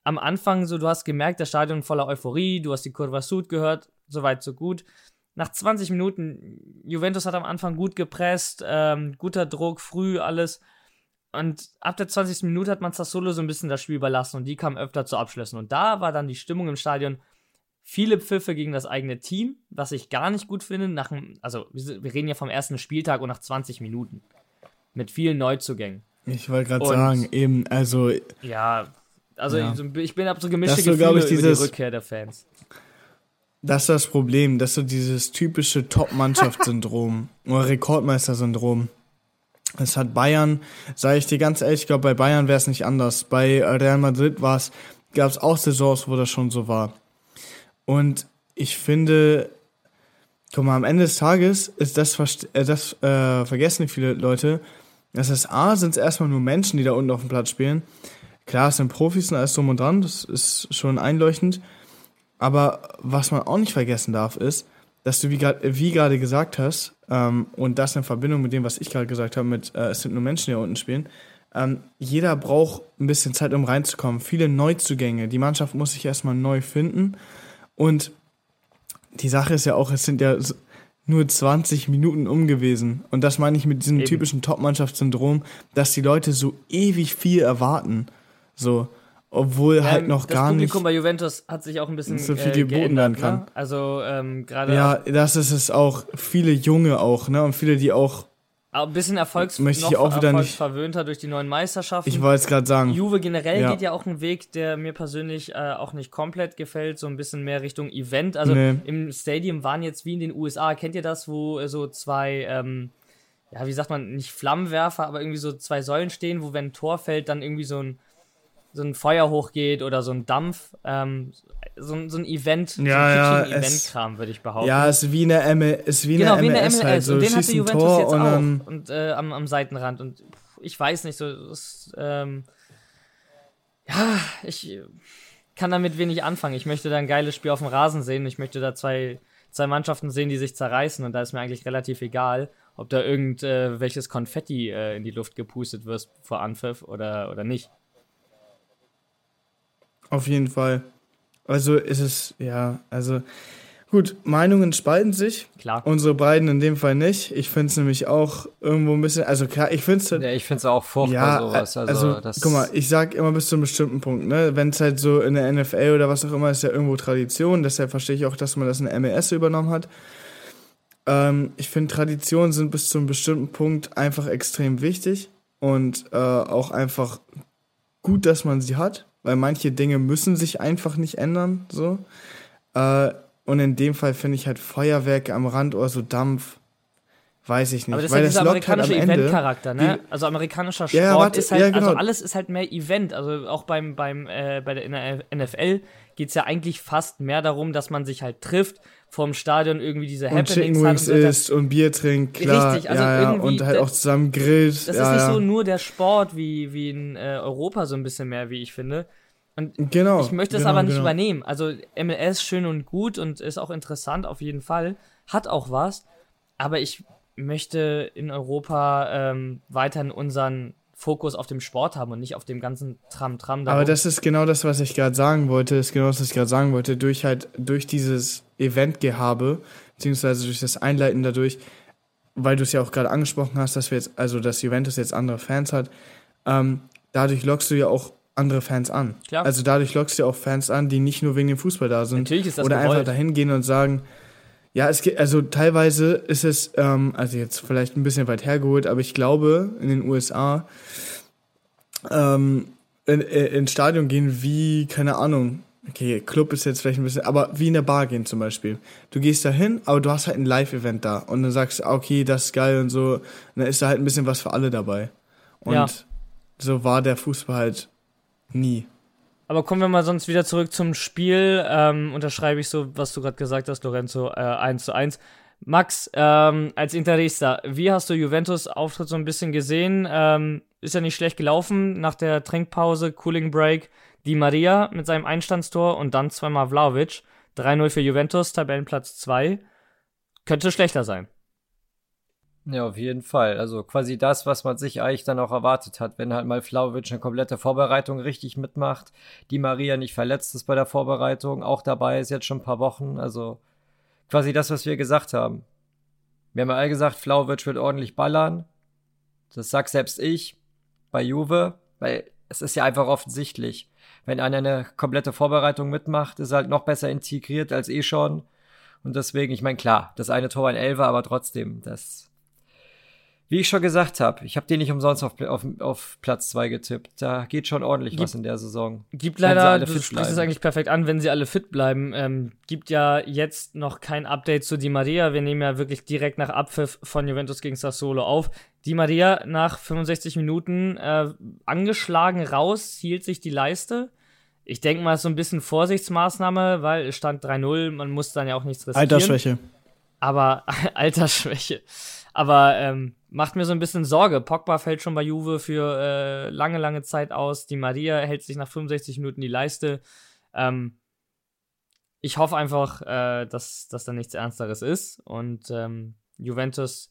am Anfang so, du hast gemerkt, das Stadion voller Euphorie, du hast die Curva Sud gehört, soweit so gut. Nach 20 Minuten, Juventus hat am Anfang gut gepresst, ähm, guter Druck, früh alles. Und ab der 20. Minute hat man Sassuolo so ein bisschen das Spiel überlassen und die kamen öfter zu Abschlüssen. Und da war dann die Stimmung im Stadion viele Pfiffe gegen das eigene Team, was ich gar nicht gut finde. Nach also wir reden ja vom ersten Spieltag und nach 20 Minuten. Mit vielen Neuzugängen. Ich wollte gerade sagen, eben, also Ja, also Ja. ich, bin ab so gemischte Das so, Gefühle ich, über dieses- die Rückkehr der Fans. Das ist das Problem, das ist so dieses typische Top-Mannschaft-Syndrom [laughs] oder Rekordmeister-Syndrom. Es hat Bayern, sage ich dir ganz ehrlich, ich glaube, bei Bayern wäre es nicht anders. Bei Real Madrid war es, gab es auch Saisons, wo das schon so war. Und ich finde, guck mal, am Ende des Tages ist das, äh, das äh, vergessen viele Leute. Das ist A, sind es erstmal nur Menschen, die da unten auf dem Platz spielen. Klar, es sind Profis und alles drum und dran, das ist schon einleuchtend. Aber was man auch nicht vergessen darf, ist, dass du, wie gerade wie gerade gesagt hast, ähm, und das in Verbindung mit dem, was ich gerade gesagt habe, mit äh, es sind nur Menschen, die da unten spielen, ähm, jeder braucht ein bisschen Zeit, um reinzukommen. Viele Neuzugänge. Die Mannschaft muss sich erstmal neu finden. Und die Sache ist ja auch, es sind ja nur 20 Minuten um gewesen. Und das meine ich mit diesem Eben. typischen Top-Mannschaftssyndrom, dass die Leute so ewig viel erwarten. So. Obwohl halt Ähm, noch das gar nicht. Publikum bei Juventus hat sich auch ein bisschen so viel äh, geboten werden kann. Ne? Also ähm, gerade Ja, das ist es auch. Viele Junge auch, ne? Und viele, die auch, ein bisschen Erfolgs Möchte ich noch auch wieder nicht- erfolgsverwöhnter durch die neuen Meisterschaften. ich wollte es gerade sagen. Juve generell Ja. geht ja auch einen Weg, der mir persönlich äh, auch nicht komplett gefällt, so ein bisschen mehr Richtung Event. Also Nee. im Stadium waren jetzt wie in den USA, kennt ihr das, wo äh, so zwei, ähm, ja, wie sagt man, nicht Flammenwerfer, aber irgendwie so zwei Säulen stehen, wo wenn ein Tor fällt, dann irgendwie so ein, so ein Feuer hochgeht oder so ein Dampf. Ähm, so, ein- so ein Event, so Ja, ein ja, Event-Kram, würde ich behaupten. Ja, ist wie eine M ist wie genau, eine wie eine MLS, MLS. halt. So, und den hatte Juventus Tor jetzt und auch. Und äh, am, am Seitenrand. Und pff, ich weiß nicht, so. Das, ähm, ja, ich kann damit wenig anfangen. Ich möchte da ein geiles Spiel auf dem Rasen sehen. Ich möchte da zwei, zwei Mannschaften sehen, die sich zerreißen. Und da ist mir eigentlich relativ egal, ob da irgendwelches äh, Konfetti äh, in die Luft gepustet wird vor Anpfiff oder, oder nicht. Auf jeden Fall. Also ist es, ja, also gut, Meinungen spalten sich. Klar. Unsere beiden in dem Fall nicht. Ich finde es nämlich auch irgendwo ein bisschen, also klar, ich finde es Ja, ich finde es auch furchtbar, ja, sowas. Also, also, das, guck mal, ich sag immer bis zu einem bestimmten Punkt, ne? Wenn es halt so in der NFL oder was auch immer ist ja irgendwo Tradition, deshalb verstehe ich auch, dass man das in der MLS übernommen hat. Ähm, ich finde, Traditionen sind bis zu einem bestimmten Punkt einfach extrem wichtig und äh, auch einfach gut, dass man sie hat, weil manche Dinge müssen sich einfach nicht ändern, so. Äh, Und in dem Fall finde ich halt Feuerwerk am Rand oder so Dampf. Weiß ich nicht. Aber das ist weil ja dieser halt amerikanische am Ende. Event-Charakter, ne? Also amerikanischer Sport Ja, ja, warte, ist halt, ja, genau. also alles ist halt mehr Event. Also auch beim, beim, äh, bei der, in der NFL geht es ja eigentlich fast mehr darum, dass man sich halt trifft, vorm Stadion irgendwie diese und Happenings Chicken hat und Wings so weiter. isst und Bier trinkt, klar. Richtig, also ja, irgendwie, und halt auch zusammen grillt. Das ja, ist nicht so nur der Sport wie, wie in äh, Europa so ein bisschen mehr, wie ich finde. Genau. Ich möchte es genau, aber nicht genau. übernehmen. Also MLS schön und gut und ist auch interessant auf jeden Fall. Hat auch was. Aber ich möchte in Europa ähm, weiterhin unseren Fokus auf dem Sport haben und nicht auf dem ganzen Tram-Tram. Aber das ist genau das, was ich gerade sagen wollte. Das ist genau das, was ich gerade sagen wollte. Durch halt, durch dieses Eventgehabe, beziehungsweise durch das Einleiten dadurch, weil du es ja auch gerade angesprochen hast, dass wir jetzt, also dass Juventus jetzt andere Fans hat, ähm, dadurch lockst du ja auch andere Fans an. Klar. Also dadurch lockst du ja auch Fans an, die nicht nur wegen dem Fußball da sind. Natürlich ist das Oder einfach gewollt. dahin gehen und sagen, ja, es geht, also teilweise ist es, ähm, also jetzt vielleicht ein bisschen weit hergeholt, aber ich glaube, in den USA ähm, in, in, ins Stadion gehen wie, keine Ahnung, okay, Club ist jetzt vielleicht ein bisschen, aber wie in der Bar gehen zum Beispiel. Du gehst da hin, aber du hast halt ein Live-Event da und dann sagst ah, okay, das ist geil und so, und dann ist da halt ein bisschen was für alle dabei. Und Ja. so war der Fußball halt nie. Aber kommen wir mal sonst wieder zurück zum Spiel. Ähm, unterschreibe ich so, was du gerade gesagt hast, Lorenzo, äh, 1 zu 1. Max, ähm, als Interista, wie hast du Juventus Auftritt so ein bisschen gesehen? Ähm, ist ja nicht schlecht gelaufen nach der Trinkpause, Cooling Break. Di Maria mit seinem Einstandstor und dann zweimal Vlaovic. 3-0 für Juventus, Tabellenplatz 2. Könnte schlechter sein. Ja, auf jeden Fall. Also quasi das, was man sich eigentlich dann auch erwartet hat, wenn halt mal Flauwitsch eine komplette Vorbereitung richtig mitmacht, die Maria nicht verletzt ist bei der Vorbereitung, auch dabei ist jetzt schon ein paar Wochen. Also quasi das, was wir gesagt haben. Wir haben ja alle gesagt, Flauwitsch wird ordentlich ballern. Das sagt selbst ich bei Juve, weil es ist ja einfach offensichtlich. Wenn einer eine komplette Vorbereitung mitmacht, ist er halt noch besser integriert als eh schon. Und deswegen, ich meine, klar, das eine Tor ein Elfer, aber trotzdem, das. Wie ich schon gesagt habe, ich habe den nicht umsonst auf, auf, auf Platz zwei getippt. Da geht schon ordentlich was in der Saison. Gibt leider, du sprichst es eigentlich perfekt an, wenn sie alle fit bleiben. Ähm, gibt ja jetzt noch kein Update zu Di Maria. Wir nehmen ja wirklich direkt nach Abpfiff von Juventus gegen Sassuolo auf. Di Maria nach 65 Minuten äh, angeschlagen raus, hielt sich die Leiste. Ich denke mal, es ist so ein bisschen Vorsichtsmaßnahme, weil es stand 3-0, man muss dann ja auch nichts riskieren. Altersschwäche. Aber [laughs] Altersschwäche. Aber ähm, macht mir so ein bisschen Sorge. Pogba fällt schon bei Juve für äh, lange, lange Zeit aus. Die Maria hält sich nach 65 Minuten die Leiste. Ähm, ich hoffe einfach, äh, dass das dann nichts Ernsteres ist. Und ähm, Juventus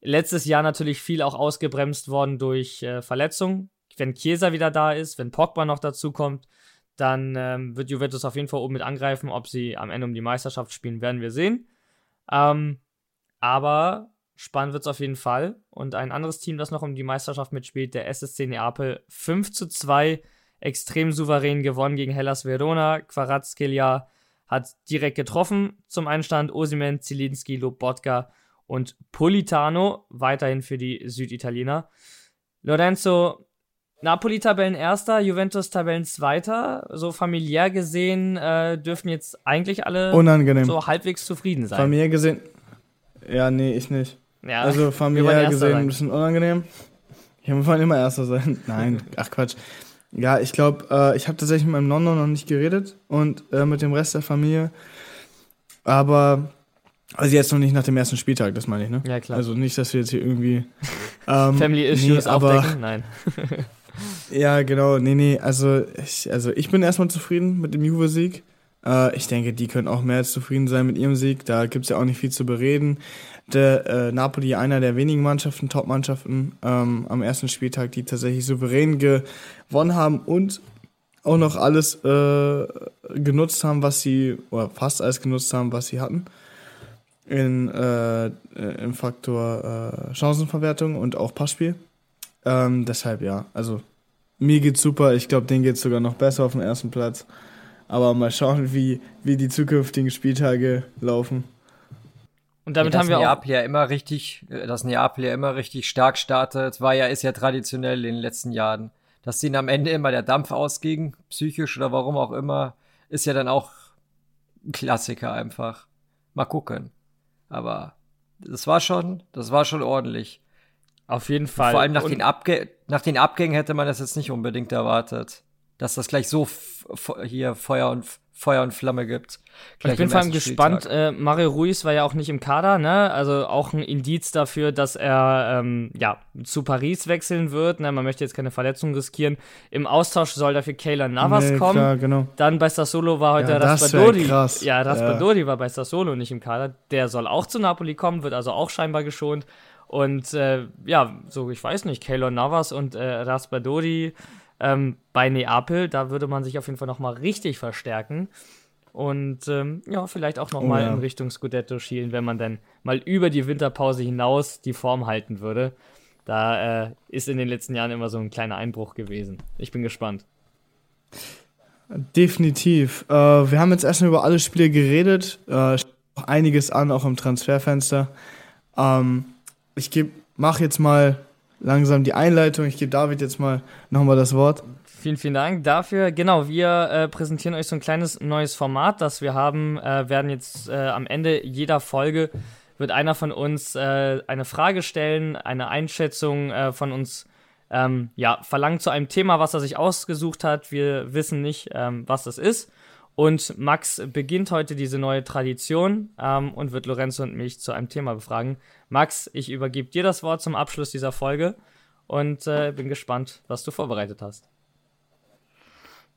letztes Jahr natürlich viel auch ausgebremst worden durch äh, Verletzungen. Wenn Chiesa wieder da ist, wenn Pogba noch dazu kommt, dann ähm, wird Juventus auf jeden Fall oben mit angreifen. Ob sie am Ende um die Meisterschaft spielen, werden wir sehen. Ähm, aber spannend wird es auf jeden Fall. Und ein anderes Team, das noch um die Meisterschaft mitspielt, der SSC Neapel, 5 zu 2, extrem souverän gewonnen gegen Hellas Verona. Quarazkelia hat direkt getroffen zum Einstand. Osimen, Zielinski, Lobotka und Politano weiterhin für die Süditaliener. Lorenzo, Napoli Tabellenerster, Juventus Tabellenzweiter. So familiär gesehen äh, dürfen jetzt eigentlich alle Unangenehm. so halbwegs zufrieden sein. Familiär gesehen. Ja, nee, ich nicht. ja, Also familiär Erster gesehen sein. ein bisschen unangenehm. Ja, wir wollen immer Erster sein. [laughs] Nein, ach Quatsch. Ja, ich glaube, äh, ich habe tatsächlich mit meinem Nono noch nicht geredet und äh, mit dem Rest der Familie. Aber, also jetzt noch nicht nach dem ersten Spieltag, das meine ich, ne? Ja, klar. Also nicht, dass wir jetzt hier irgendwie. [laughs] Ähm, Family Issues nee, aber, aufdecken? Nein. [laughs] Ja, genau. Nee, nee, also ich, also ich bin erstmal zufrieden mit dem Juve-Sieg. Äh, ich denke, die können auch mehr als zufrieden sein mit ihrem Sieg. Da gibt's ja auch nicht viel zu bereden. Der äh, Napoli, einer der wenigen Mannschaften, Top-Mannschaften ähm, am ersten Spieltag, die tatsächlich souverän gewonnen haben und auch noch alles äh, genutzt haben, was sie, oder fast alles genutzt haben, was sie hatten. In, äh, Im Faktor äh, Chancenverwertung und auch Passspiel. Ähm, deshalb ja, also mir geht's super. Ich glaube, denen geht's sogar noch besser auf dem ersten Platz. Aber mal schauen, wie, wie die zukünftigen Spieltage laufen. Und damit dass haben wir auch. Neapel ja immer richtig, äh, dass Neapel ja immer richtig stark startet, war ja, ist ja traditionell in den letzten Jahren. Dass denen am Ende immer der Dampf ausging, psychisch oder warum auch immer, ist ja dann auch ein Klassiker einfach. Mal gucken. Aber das war schon, das war schon ordentlich. Auf jeden Fall. Vor allem nach den, nach den Abgängen hätte man das jetzt nicht unbedingt erwartet, dass das gleich so hier Feuer und Feuer und Flamme gibt. Ich bin vor allem gespannt. Äh, Mario Ruiz war ja auch nicht im Kader, ne? Also auch ein Indiz dafür, dass er ähm, ja zu Paris wechseln wird. Ne? Man möchte jetzt keine Verletzung riskieren. Im Austausch soll dafür Kayla Navas nee, kommen. Klar, genau. Dann bei Sassolo war heute ja, Raspadori. Ja, Raspadori ja. war bei Sassolo nicht im Kader. Der soll auch zu Napoli kommen, wird also auch scheinbar geschont. Und äh, ja, so ich weiß nicht, Keylor Navas und äh, Raspadori ähm, bei Neapel, da würde man sich auf jeden Fall nochmal richtig verstärken. Und ähm, ja, vielleicht auch nochmal oh, ja. in Richtung Scudetto schielen, wenn man dann mal über die Winterpause hinaus die Form halten würde. Da äh, ist in den letzten Jahren immer so ein kleiner Einbruch gewesen. Ich bin gespannt. Definitiv. Äh, wir haben jetzt erstmal über alle Spiele geredet. Äh, einiges an, auch im Transferfenster. Ähm, ich mache jetzt mal langsam die Einleitung. Ich gebe David jetzt mal nochmal das Wort. Vielen, vielen Dank dafür. Genau, wir äh, präsentieren euch so ein kleines neues Format, das wir haben. Äh, werden jetzt äh, am Ende jeder Folge wird einer von uns äh, eine Frage stellen, eine Einschätzung äh, von uns ähm, ja, verlangt zu einem Thema, was er sich ausgesucht hat. Wir wissen nicht, ähm, was das ist. Und Max beginnt heute diese neue Tradition ähm, und wird Lorenzo und mich zu einem Thema befragen. Max, ich übergebe dir das Wort zum Abschluss dieser Folge und äh, bin gespannt, was du vorbereitet hast.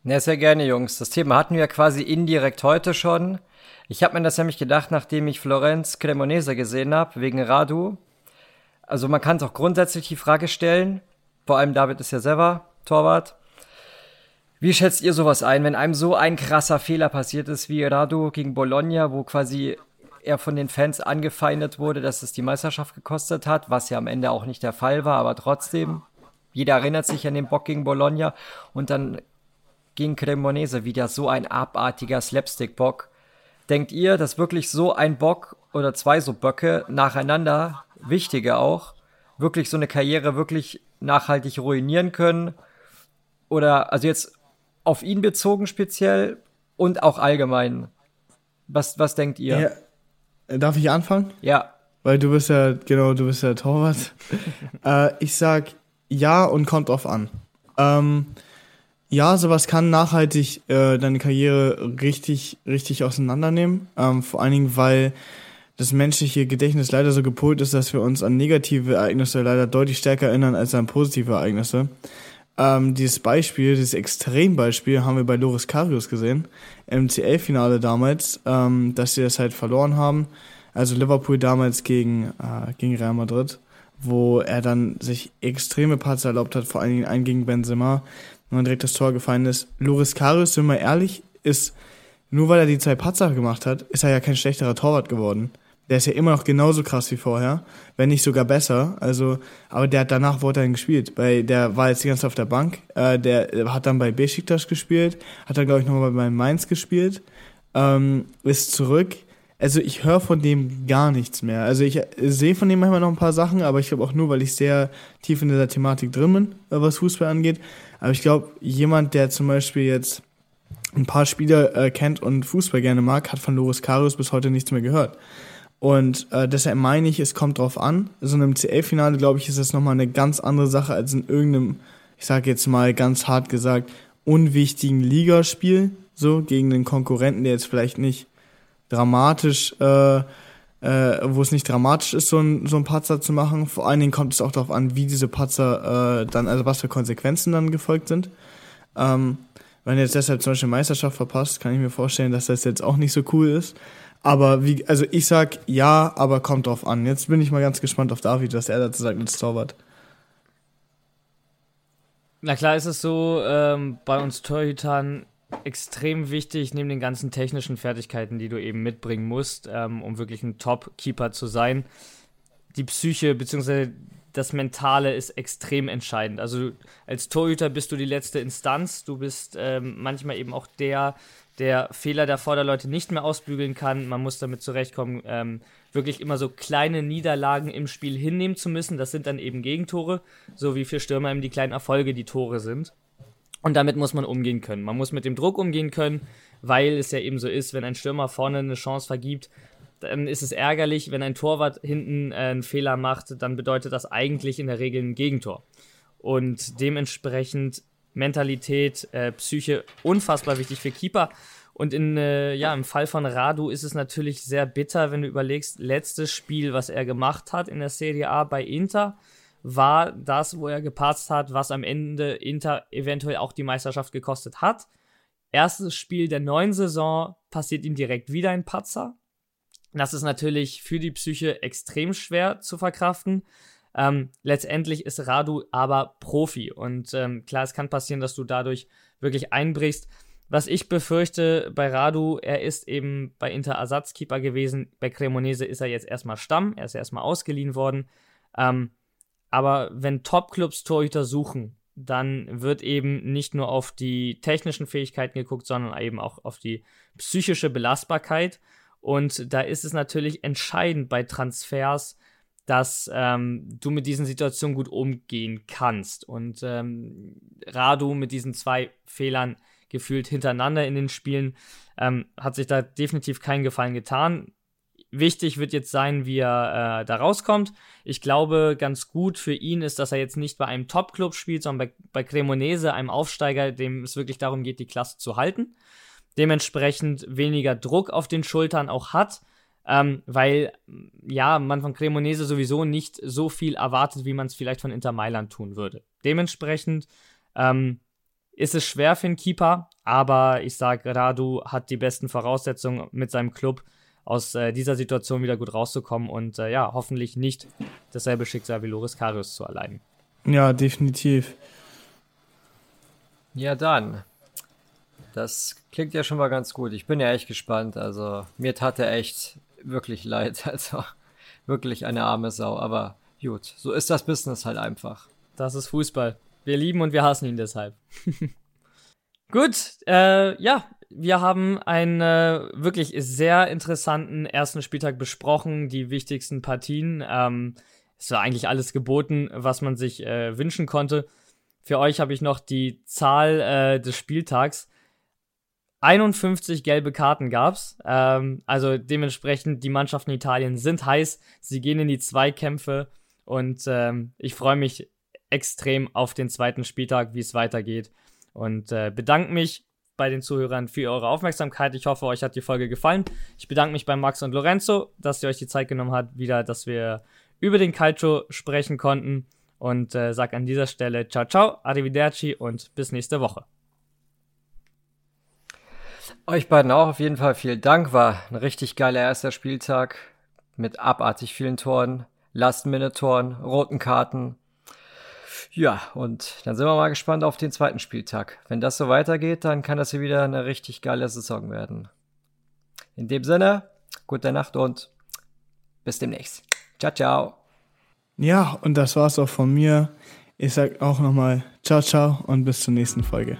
Ja, sehr gerne, Jungs. Das Thema hatten wir quasi indirekt heute schon. Ich habe mir das nämlich gedacht, nachdem ich Florenz Cremonese gesehen habe, wegen Radu. Also man kann es auch grundsätzlich die Frage stellen, vor allem David ist ja selber Torwart. Wie schätzt ihr sowas ein, wenn einem so ein krasser Fehler passiert ist wie Radu gegen Bologna, wo quasi er von den Fans angefeindet wurde, dass es die Meisterschaft gekostet hat, was ja am Ende auch nicht der Fall war, aber trotzdem, jeder erinnert sich an den Bock gegen Bologna und dann gegen Cremonese wieder so ein abartiger Slapstick-Bock. Denkt ihr, dass wirklich so ein Bock oder zwei so Böcke nacheinander, wichtige auch, wirklich so eine Karriere wirklich nachhaltig ruinieren können? Oder, also jetzt auf ihn bezogen speziell und auch allgemein. Was, was denkt ihr? Ja. Darf ich anfangen? Ja. Weil du bist ja, genau, du bist ja Torwart. [laughs] äh, ich sag ja und kommt drauf an. Ähm, ja, sowas kann nachhaltig äh, deine Karriere richtig, richtig auseinandernehmen. Ähm, vor allen Dingen, weil das menschliche Gedächtnis leider so gepolt ist, dass wir uns an negative Ereignisse leider deutlich stärker erinnern als an positive Ereignisse. Ähm, dieses Beispiel, dieses Extrembeispiel haben wir bei Loris Karius gesehen, im CL-Finale damals, ähm, dass sie das halt verloren haben. Also Liverpool damals gegen, äh, gegen Real Madrid, wo er dann sich extreme Patzer erlaubt hat, vor allen Dingen einen gegen Benzema, und dann direkt das Tor gefallen ist. Loris Karius, sind wir ehrlich, ist, nur weil er die zwei Patzer gemacht hat, ist er ja kein schlechterer Torwart geworden der ist ja immer noch genauso krass wie vorher, wenn nicht sogar besser. Also, aber der hat danach weiterhin gespielt. Bei, der war jetzt die ganze Zeit auf der Bank. Äh, der hat dann bei Besiktas gespielt, hat dann glaube ich nochmal bei Mainz gespielt, ähm, ist zurück. Also ich höre von dem gar nichts mehr. Also ich sehe von dem manchmal noch ein paar Sachen, aber ich glaube auch nur, weil ich sehr tief in dieser Thematik drin bin, äh, was Fußball angeht. Aber ich glaube, jemand, der zum Beispiel jetzt ein paar Spieler äh, kennt und Fußball gerne mag, hat von Loris Karius bis heute nichts mehr gehört. Und äh, deshalb meine ich, es kommt drauf an. So in einem CL-Finale, glaube ich, ist das nochmal eine ganz andere Sache als in irgendeinem, ich sage jetzt mal ganz hart gesagt, unwichtigen Ligaspiel, so gegen einen Konkurrenten, der jetzt vielleicht nicht dramatisch, äh, äh, wo es nicht dramatisch ist, so ein, so ein Patzer zu machen. Vor allen Dingen kommt es auch darauf an, wie diese Patzer äh, dann, also was für Konsequenzen dann gefolgt sind. Ähm, wenn ihr jetzt deshalb zum Beispiel Meisterschaft verpasst, kann ich mir vorstellen, dass das jetzt auch nicht so cool ist. Aber wie, also ich sag ja, aber kommt drauf an. Jetzt bin ich mal ganz gespannt auf David, was er dazu sagt als Torwart. Na klar ist es so, ähm, bei uns Torhütern extrem wichtig, neben den ganzen technischen Fertigkeiten, die du eben mitbringen musst, ähm, um wirklich ein Top-Keeper zu sein. Die Psyche bzw. das Mentale ist extrem entscheidend. Also als Torhüter bist du die letzte Instanz, du bist ähm, manchmal eben auch der, der Fehler der Vorderleute nicht mehr ausbügeln kann. Man muss damit zurechtkommen, ähm, wirklich immer so kleine Niederlagen im Spiel hinnehmen zu müssen. Das sind dann eben Gegentore, so wie für Stürmer eben die kleinen Erfolge die Tore sind. Und damit muss man umgehen können. Man muss mit dem Druck umgehen können, weil es ja eben so ist, wenn ein Stürmer vorne eine Chance vergibt, dann ist es ärgerlich. Wenn ein Torwart hinten äh, einen Fehler macht, dann bedeutet das eigentlich in der Regel ein Gegentor. Und dementsprechend Mentalität, äh, Psyche unfassbar wichtig für Keeper. Und in, äh, ja, im Fall von Radu ist es natürlich sehr bitter, wenn du überlegst, letztes Spiel, was er gemacht hat in der Serie A bei Inter, war das, wo er gepatzt hat, was am Ende Inter eventuell auch die Meisterschaft gekostet hat. Erstes Spiel der neuen Saison passiert ihm direkt wieder ein Patzer. Das ist natürlich für die Psyche extrem schwer zu verkraften. Ähm, letztendlich ist Radu aber Profi und ähm, klar, es kann passieren, dass du dadurch wirklich einbrichst. Was ich befürchte bei Radu, er ist eben bei Inter Ersatzkeeper gewesen. Bei Cremonese ist er jetzt erstmal Stamm, er ist erstmal ausgeliehen worden. Ähm, aber wenn Top-Clubs Torhüter suchen, dann wird eben nicht nur auf die technischen Fähigkeiten geguckt, sondern eben auch auf die psychische Belastbarkeit. Und da ist es natürlich entscheidend bei Transfers, dass ähm, du mit diesen Situationen gut umgehen kannst. Und ähm, Radu mit diesen zwei Fehlern gefühlt hintereinander in den Spielen ähm, hat sich da definitiv keinen Gefallen getan. Wichtig wird jetzt sein, wie er äh, da rauskommt. Ich glaube, ganz gut für ihn ist, dass er jetzt nicht bei einem Top-Club spielt, sondern bei, bei Cremonese, einem Aufsteiger, dem es wirklich darum geht, die Klasse zu halten. Dementsprechend weniger Druck auf den Schultern auch hat ähm, weil ja, man von Cremonese sowieso nicht so viel erwartet, wie man es vielleicht von Inter Mailand tun würde. Dementsprechend ähm, ist es schwer für einen Keeper, aber ich sage, Radu hat die besten Voraussetzungen mit seinem Club aus äh, dieser Situation wieder gut rauszukommen und äh, ja, hoffentlich nicht dasselbe Schicksal wie Loris Karius zu erleiden. Ja, definitiv. Ja, dann. Das klingt ja schon mal ganz gut. Ich bin ja echt gespannt. Also, mir tat er echt wirklich leid. [laughs] Also wirklich eine arme Sau. Aber gut, so ist das Business halt einfach. Das ist Fußball. Wir lieben und wir hassen ihn deshalb. [laughs] gut, äh, ja, wir haben einen äh, wirklich sehr interessanten ersten Spieltag besprochen, die wichtigsten Partien. Ähm, es war eigentlich alles geboten, was man sich äh, wünschen konnte. Für euch habe ich noch die Zahl äh, des Spieltags. 51 gelbe Karten gab's. Ähm, also dementsprechend, die Mannschaften Italien sind heiß. Sie gehen in die Zweikämpfe und ähm, ich freue mich extrem auf den zweiten Spieltag, wie es weitergeht. Und äh, bedanke mich bei den Zuhörern für eure Aufmerksamkeit. Ich hoffe, euch hat die Folge gefallen. Ich bedanke mich bei Max und Lorenzo, dass ihr euch die Zeit genommen habt, wieder, dass wir über den Calcio sprechen konnten. Und äh, sage an dieser Stelle ciao, ciao, arrivederci und bis nächste Woche. Euch beiden auch auf jeden Fall vielen Dank. War ein richtig geiler erster Spieltag mit abartig vielen Toren, Last-Minute-Toren, roten Karten. Ja, und dann sind wir mal gespannt auf den zweiten Spieltag. Wenn das so weitergeht, dann kann das hier wieder eine richtig geile Saison werden. In dem Sinne, gute Nacht und bis demnächst. Ciao, ciao. Ja, und das war's auch von mir. Ich sag auch nochmal ciao, ciao und bis zur nächsten Folge.